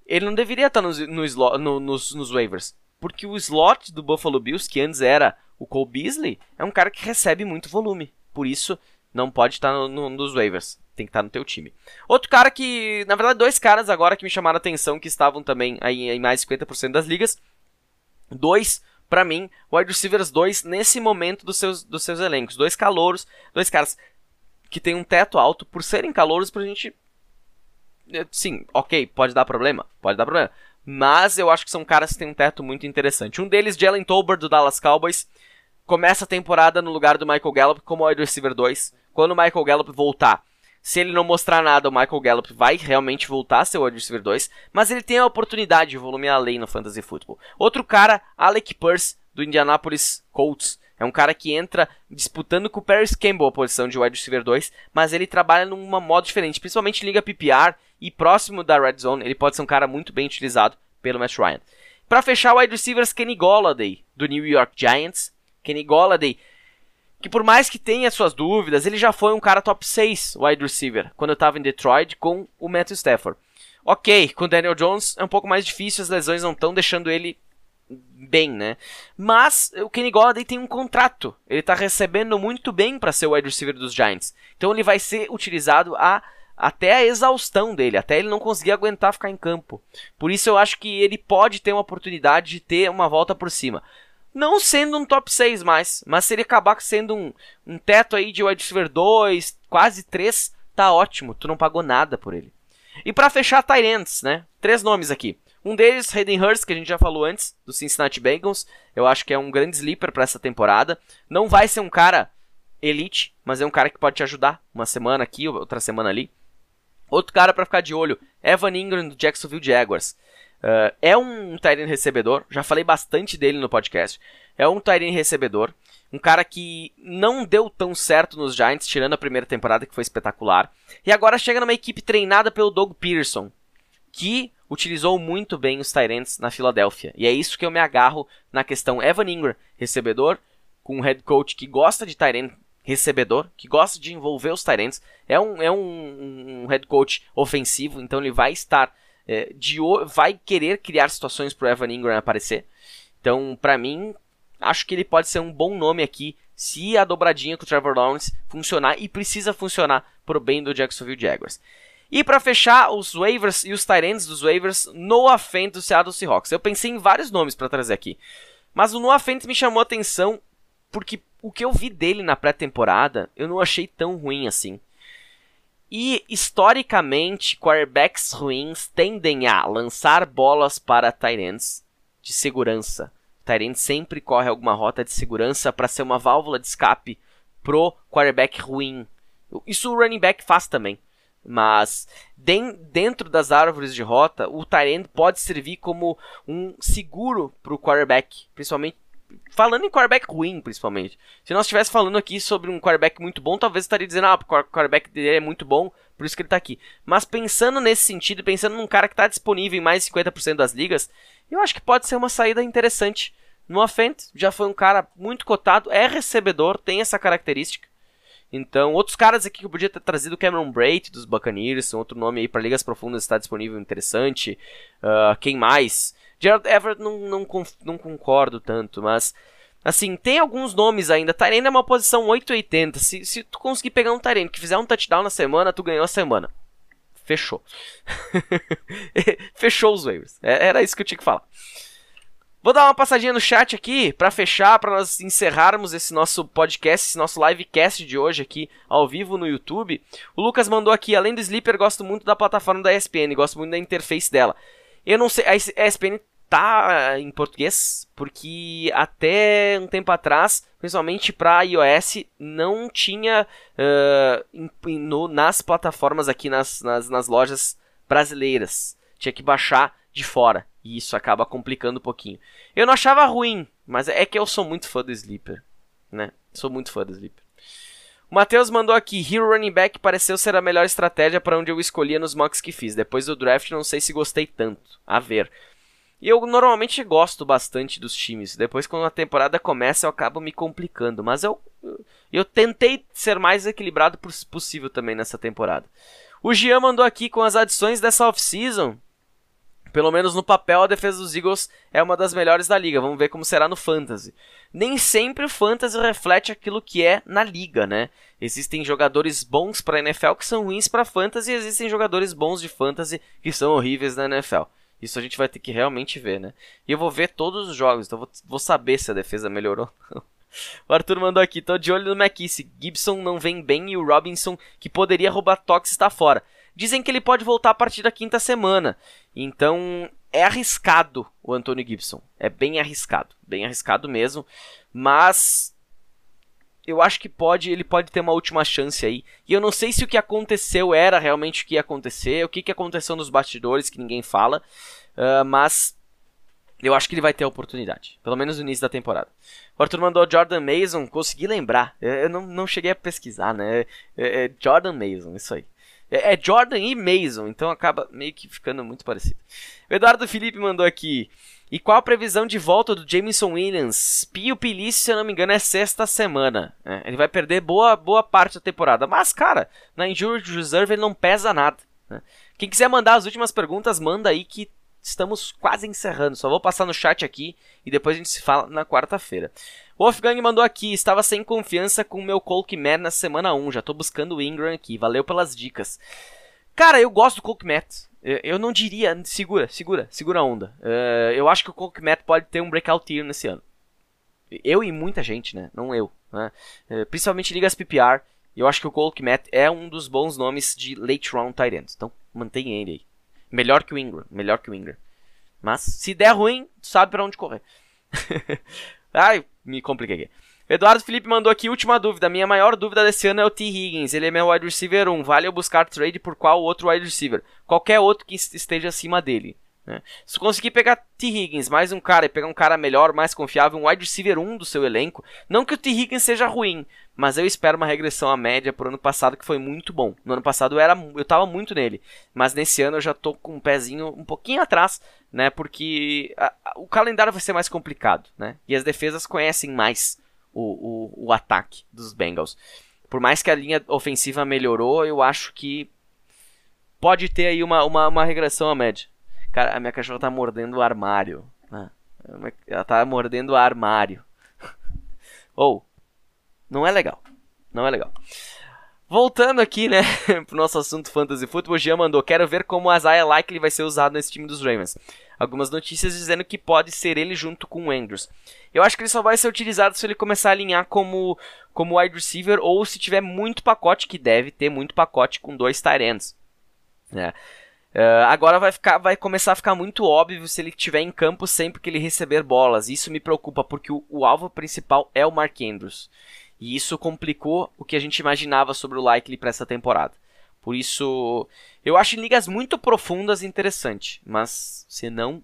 S2: ele não deveria estar no, no, no, nos, nos waivers. Porque o slot do Buffalo Bills, que antes era o Cole Beasley, é um cara que recebe muito volume. Por isso, não pode estar no, no, nos waivers. Tem que estar no teu time. Outro cara que, na verdade, dois caras agora que me chamaram a atenção, que estavam também aí em mais de 50% das ligas, Dois, para mim, wide receivers dois nesse momento dos seus, dos seus elencos. Dois calouros, dois caras que tem um teto alto por serem calouros pra gente. É, sim, ok, pode dar problema, pode dar problema. Mas eu acho que são caras que têm um teto muito interessante. Um deles, Jalen Tolbert, do Dallas Cowboys, começa a temporada no lugar do Michael Gallup como wide receiver 2. Quando o Michael Gallup voltar, se ele não mostrar nada, o Michael Gallup vai realmente voltar a ser o wide receiver 2, mas ele tem a oportunidade de volume além no fantasy football. Outro cara, Alec Purse, do Indianapolis Colts. É um cara que entra disputando com o Paris Campbell a posição de wide receiver 2, mas ele trabalha num modo diferente, principalmente liga PPR e próximo da red zone, ele pode ser um cara muito bem utilizado pelo Matt Ryan. Para fechar, wide receivers Kenny Golladay do New York Giants. Kenny Golladay que por mais que tenha suas dúvidas, ele já foi um cara top 6 wide receiver quando eu estava em Detroit com o Matthew Stafford. Ok, com o Daniel Jones é um pouco mais difícil, as lesões não estão deixando ele bem, né? Mas o Kenny Golladay tem um contrato, ele está recebendo muito bem para ser o wide receiver dos Giants. Então ele vai ser utilizado a até a exaustão dele, até ele não conseguir aguentar ficar em campo. Por isso eu acho que ele pode ter uma oportunidade de ter uma volta por cima. Não sendo um top 6 mais, mas se ele acabar sendo um, um teto aí de wide receiver 2, quase 3, tá ótimo, tu não pagou nada por ele. E para fechar, Tyrants, né? Três nomes aqui. Um deles, Hayden Hurst, que a gente já falou antes, do Cincinnati Bengals. Eu acho que é um grande sleeper para essa temporada. Não vai ser um cara elite, mas é um cara que pode te ajudar uma semana aqui, outra semana ali. Outro cara para ficar de olho, Evan Ingram do Jacksonville Jaguars. Uh, é um Tyrene recebedor, já falei bastante dele no podcast. É um Tyrene recebedor, um cara que não deu tão certo nos Giants, tirando a primeira temporada que foi espetacular. E agora chega numa equipe treinada pelo Doug Peterson, que utilizou muito bem os Tyrants na Filadélfia. E é isso que eu me agarro na questão Evan Ingram, recebedor, com um head coach que gosta de Tyrant recebedor, que gosta de envolver os Tyrants. É um, é um, um head coach ofensivo, então ele vai estar é, de, vai querer criar situações para Evan Ingram aparecer. Então, para mim, acho que ele pode ser um bom nome aqui se a dobradinha com o Trevor Lawrence funcionar e precisa funcionar pro bem do Jacksonville Jaguars. E para fechar, os waivers e os tight dos waivers, Noah Fent do Seattle Seahawks. Eu pensei em vários nomes para trazer aqui, mas o Noah Fent me chamou a atenção porque o que eu vi dele na pré-temporada, eu não achei tão ruim assim. E historicamente, quarterbacks ruins tendem a lançar bolas para Tyrants de segurança. Tyrant sempre corre alguma rota de segurança para ser uma válvula de escape pro quarterback ruim. Isso o running back faz também. Mas dentro das árvores de rota, o Tyrant pode servir como um seguro para o quarterback, principalmente falando em quarterback ruim, principalmente. Se nós estivéssemos falando aqui sobre um quarterback muito bom, talvez estaria dizendo, ah, o quarterback dele é muito bom, por isso que ele está aqui. Mas pensando nesse sentido, pensando num cara que está disponível em mais de 50% das ligas, eu acho que pode ser uma saída interessante. No Fent já foi um cara muito cotado, é recebedor, tem essa característica. Então, outros caras aqui que eu podia ter trazido, Cameron Braid dos Buccaneers, outro nome aí para ligas profundas está disponível, interessante. Uh, quem mais? Gerald Everett não, não, não concordo tanto, mas Assim, tem alguns nomes ainda. Tyrene é uma posição 880. Se, se tu conseguir pegar um Tyrene que fizer um touchdown na semana, tu ganhou a semana. Fechou. Fechou os waivers. É, era isso que eu tinha que falar. Vou dar uma passadinha no chat aqui para fechar, para nós encerrarmos esse nosso podcast, esse nosso livecast de hoje aqui ao vivo no YouTube. O Lucas mandou aqui, além do Sleeper, gosto muito da plataforma da ESPN, gosto muito da interface dela. Eu não sei, a ESPN tá em português, porque até um tempo atrás, principalmente para iOS, não tinha uh, no, nas plataformas aqui, nas, nas, nas lojas brasileiras. Tinha que baixar de fora. E isso acaba complicando um pouquinho. Eu não achava ruim, mas é que eu sou muito fã do Sleeper. Né? Sou muito fã do Sleeper. O Matheus mandou aqui: Hero Running Back pareceu ser a melhor estratégia para onde eu escolhia nos mocks que fiz. Depois do draft, não sei se gostei tanto. A ver. E eu normalmente gosto bastante dos times. Depois, quando a temporada começa, eu acabo me complicando. Mas eu, eu tentei ser mais equilibrado possível também nessa temporada. O Gian mandou aqui com as adições dessa off-season. Pelo menos no papel, a defesa dos Eagles é uma das melhores da liga. Vamos ver como será no Fantasy. Nem sempre o Fantasy reflete aquilo que é na liga, né? Existem jogadores bons para NFL que são ruins para Fantasy e existem jogadores bons de Fantasy que são horríveis na NFL. Isso a gente vai ter que realmente ver, né? E eu vou ver todos os jogos, então vou, vou saber se a defesa melhorou. o Arthur mandou aqui, tô de olho no McKissick. Gibson não vem bem e o Robinson, que poderia roubar toques, está fora. Dizem que ele pode voltar a partir da quinta semana. Então é arriscado o Antônio Gibson. É bem arriscado. Bem arriscado mesmo. Mas eu acho que pode, ele pode ter uma última chance aí. E eu não sei se o que aconteceu era realmente o que ia acontecer, o que, que aconteceu nos bastidores que ninguém fala, uh, mas eu acho que ele vai ter a oportunidade, pelo menos no início da temporada. O Arthur mandou Jordan Mason, consegui lembrar, eu não, não cheguei a pesquisar, né? É, é Jordan Mason, isso aí. É, é Jordan e Mason, então acaba meio que ficando muito parecido. O Eduardo Felipe mandou aqui. E qual a previsão de volta do Jameson Williams? Pio Pilice, se eu não me engano, é sexta semana. É, ele vai perder boa, boa parte da temporada. Mas, cara, na Injury Reserve ele não pesa nada. Né? Quem quiser mandar as últimas perguntas, manda aí que estamos quase encerrando. Só vou passar no chat aqui e depois a gente se fala na quarta-feira. Wolfgang mandou aqui, estava sem confiança com o meu Man na semana 1. Já tô buscando o Ingram aqui. Valeu pelas dicas. Cara, eu gosto do Matt. Eu não diria. Segura, segura, segura a onda. Uh, eu acho que o Coke pode ter um breakout year nesse ano. Eu e muita gente, né? Não eu. Né? Uh, principalmente ligas PPR. Eu acho que o Coke é um dos bons nomes de late round tight. Então mantenha ele aí. Melhor que o Ingram. Melhor que o Ingram. Mas se der ruim, sabe para onde correr. Ai, me compliquei aqui. Eduardo Felipe mandou aqui, última dúvida. Minha maior dúvida desse ano é o T. Higgins. Ele é meu wide receiver 1. Vale eu buscar trade por qual outro wide receiver? Qualquer outro que esteja acima dele. Né? Se conseguir pegar T. Higgins, mais um cara, e pegar um cara melhor, mais confiável, um wide receiver 1 do seu elenco, não que o T. Higgins seja ruim, mas eu espero uma regressão à média pro ano passado que foi muito bom. No ano passado eu, era, eu tava muito nele, mas nesse ano eu já tô com um pezinho um pouquinho atrás, né? Porque a, a, o calendário vai ser mais complicado, né? E as defesas conhecem mais o, o, o ataque dos Bengals. Por mais que a linha ofensiva melhorou, eu acho que pode ter aí uma, uma, uma regressão à média. Cara, a minha cachorra tá mordendo o armário. Né? Ela tá mordendo o armário. Ou, oh, não é legal. Não é legal. Voltando aqui, né, pro nosso assunto Fantasy Football, Jean mandou, quero ver como o Isaiah Likely vai ser usado nesse time dos Ravens. Algumas notícias dizendo que pode ser ele junto com o Andrews. Eu acho que ele só vai ser utilizado se ele começar a alinhar como, como wide receiver ou se tiver muito pacote, que deve ter muito pacote com dois tight ends. Uh, agora vai, ficar, vai começar a ficar muito óbvio se ele estiver em campo sempre que ele receber bolas. Isso me preocupa porque o, o alvo principal é o Mark Andrews. E isso complicou o que a gente imaginava sobre o Likely para essa temporada. Por isso, eu acho em ligas muito profundas interessante, mas se não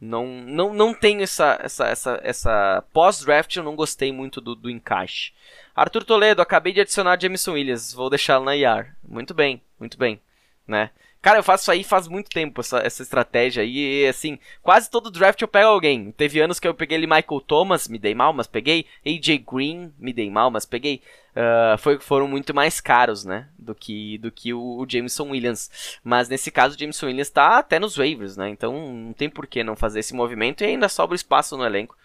S2: não não, não tenho essa essa essa, essa pós-draft, eu não gostei muito do, do encaixe. Arthur Toledo, acabei de adicionar Jameson Williams, vou deixá-lo na IR. Muito bem, muito bem, né? Cara, eu faço isso aí faz muito tempo, essa, essa estratégia aí. E, assim, quase todo draft eu pego alguém. Teve anos que eu peguei ele Michael Thomas, me dei mal, mas peguei. AJ Green, me dei mal, mas peguei. Uh, foi, foram muito mais caros, né? Do que, do que o, o Jameson Williams. Mas nesse caso, o Jameson Williams tá até nos waivers, né? Então não tem por que não fazer esse movimento e ainda sobra espaço no elenco.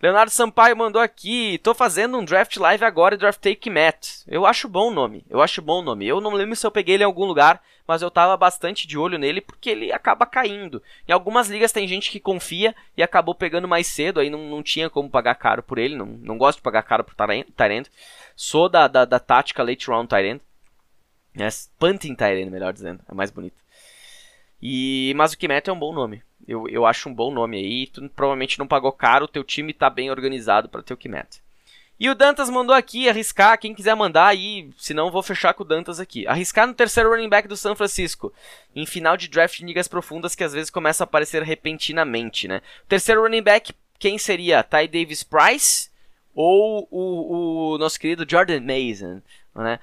S2: Leonardo Sampaio mandou aqui, tô fazendo um draft live agora e draftei Kimet. Eu acho bom o nome, eu acho bom o nome. Eu não lembro se eu peguei ele em algum lugar, mas eu tava bastante de olho nele porque ele acaba caindo. Em algumas ligas tem gente que confia e acabou pegando mais cedo, aí não, não tinha como pagar caro por ele, não, não gosto de pagar caro por Tyrant. Sou da, da, da tática late round Tyrant. É, punting Tyrant, melhor dizendo, é mais bonito. E, mas o Kimet é um bom nome. Eu, eu acho um bom nome aí. Tu provavelmente não pagou caro, teu time tá bem organizado para ter o Kimet. E o Dantas mandou aqui arriscar, quem quiser mandar aí, senão vou fechar com o Dantas aqui. Arriscar no terceiro running back do São Francisco, em final de draft de ligas profundas que às vezes começa a aparecer repentinamente, né? Terceiro running back, quem seria? Ty Davis Price ou o, o nosso querido Jordan Mason, né?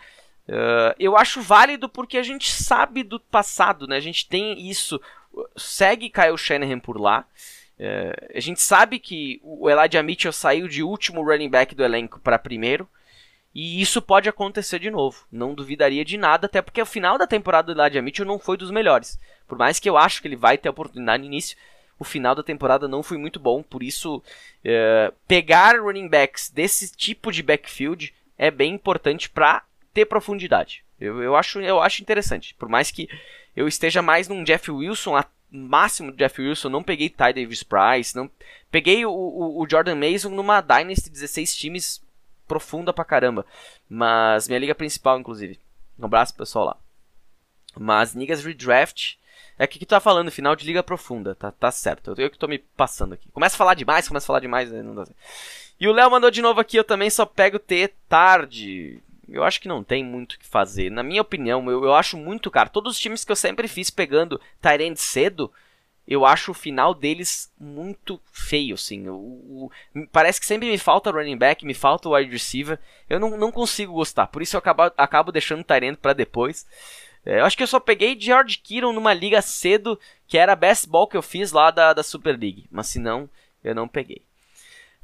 S2: Uh, eu acho válido porque a gente sabe do passado, né? A gente tem isso segue Kyle Shanahan por lá. É, a gente sabe que o Elijah Mitchell saiu de último running back do elenco para primeiro. E isso pode acontecer de novo. Não duvidaria de nada, até porque o final da temporada do Elijah Mitchell não foi dos melhores. Por mais que eu acho que ele vai ter oportunidade no início, o final da temporada não foi muito bom. Por isso, é, pegar running backs desse tipo de backfield é bem importante para ter profundidade. Eu, eu, acho, eu acho interessante. Por mais que eu esteja mais num Jeff Wilson máximo de Jeff Wilson, não peguei Ty Davis Price, não peguei o, o, o Jordan Mason numa Dynasty 16 times profunda pra caramba. Mas minha liga principal, inclusive. Um abraço pro pessoal lá. Mas ligas redraft. É o que tu tá falando, final de liga profunda, tá, tá certo. Eu, eu que tô me passando aqui. Começa a falar demais, começa a falar demais, não dá certo. E o Léo mandou de novo aqui, eu também só pego T tarde. Eu acho que não tem muito o que fazer. Na minha opinião, eu, eu acho muito caro. Todos os times que eu sempre fiz pegando Tyrande cedo, eu acho o final deles muito feio, assim. O, o, parece que sempre me falta running back, me falta wide receiver. Eu não, não consigo gostar. Por isso eu acabo, acabo deixando o Tyrande para depois. É, eu acho que eu só peguei George Kittle numa liga cedo, que era a best ball que eu fiz lá da, da Super League. Mas se não, eu não peguei.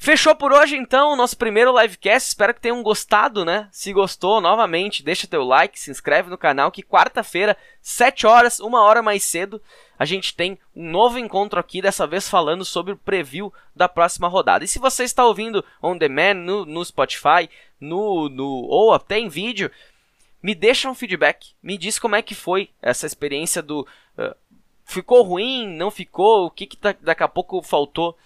S2: Fechou por hoje então o nosso primeiro livecast. Espero que tenham gostado, né? Se gostou, novamente, deixa teu like, se inscreve no canal que quarta-feira, 7 horas, uma hora mais cedo, a gente tem um novo encontro aqui, dessa vez falando sobre o preview da próxima rodada. E se você está ouvindo on demand no, no Spotify, no, no ou até em vídeo, me deixa um feedback, me diz como é que foi essa experiência do uh, ficou ruim, não ficou, o que, que tá, daqui a pouco faltou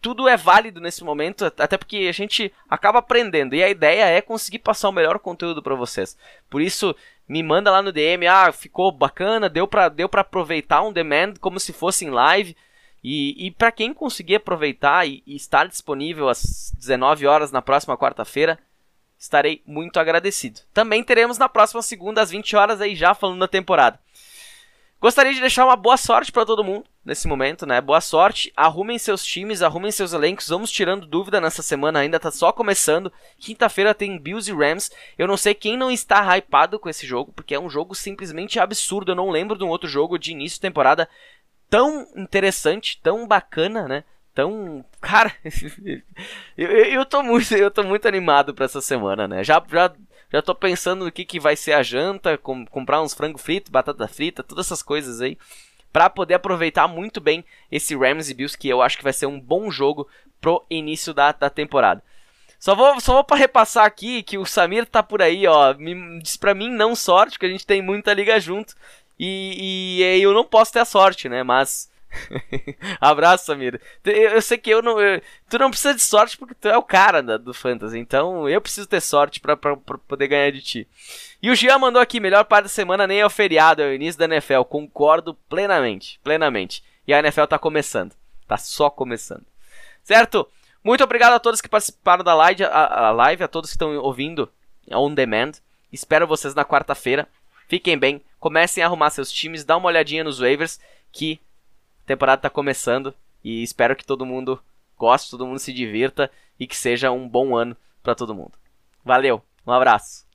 S2: tudo é válido nesse momento, até porque a gente acaba aprendendo e a ideia é conseguir passar o melhor conteúdo para vocês. Por isso, me manda lá no DM, ah, ficou bacana, deu para deu aproveitar um demand como se fosse em live. E, e para quem conseguir aproveitar e, e estar disponível às 19 horas na próxima quarta-feira, estarei muito agradecido. Também teremos na próxima segunda às 20 horas aí já falando da temporada. Gostaria de deixar uma boa sorte para todo mundo nesse momento, né? Boa sorte. Arrumem seus times, arrumem seus elencos. Vamos tirando dúvida nessa semana, ainda tá só começando. Quinta-feira tem Bills e Rams. Eu não sei quem não está hypado com esse jogo, porque é um jogo simplesmente absurdo. Eu não lembro de um outro jogo de início de temporada tão interessante, tão bacana, né? Tão. Cara, eu, eu, tô muito, eu tô muito animado para essa semana, né? Já, já já tô pensando no que, que vai ser a janta, com, comprar uns frango frito, batata frita, todas essas coisas aí. para poder aproveitar muito bem esse Rams e Bills, que eu acho que vai ser um bom jogo pro início da, da temporada. Só vou, só vou para repassar aqui que o Samir tá por aí, ó. Me, diz pra mim não sorte, que a gente tem muita liga junto. E, e eu não posso ter a sorte, né? Mas Abraço, Samir. Eu, sei que eu não. Eu, tu não precisa de sorte porque tu é o cara da, do Fantasy. Então eu preciso ter sorte para poder ganhar de ti. E o Jean mandou aqui: melhor parte da semana nem é o feriado, é o início da NFL. Concordo plenamente. Plenamente. E a NFL tá começando. Tá só começando. Certo? Muito obrigado a todos que participaram da live, a, a live, a todos que estão ouvindo on demand. Espero vocês na quarta-feira. Fiquem bem, comecem a arrumar seus times, dá uma olhadinha nos waivers que temporada está começando e espero que todo mundo goste, todo mundo se divirta e que seja um bom ano para todo mundo. Valeu, um abraço.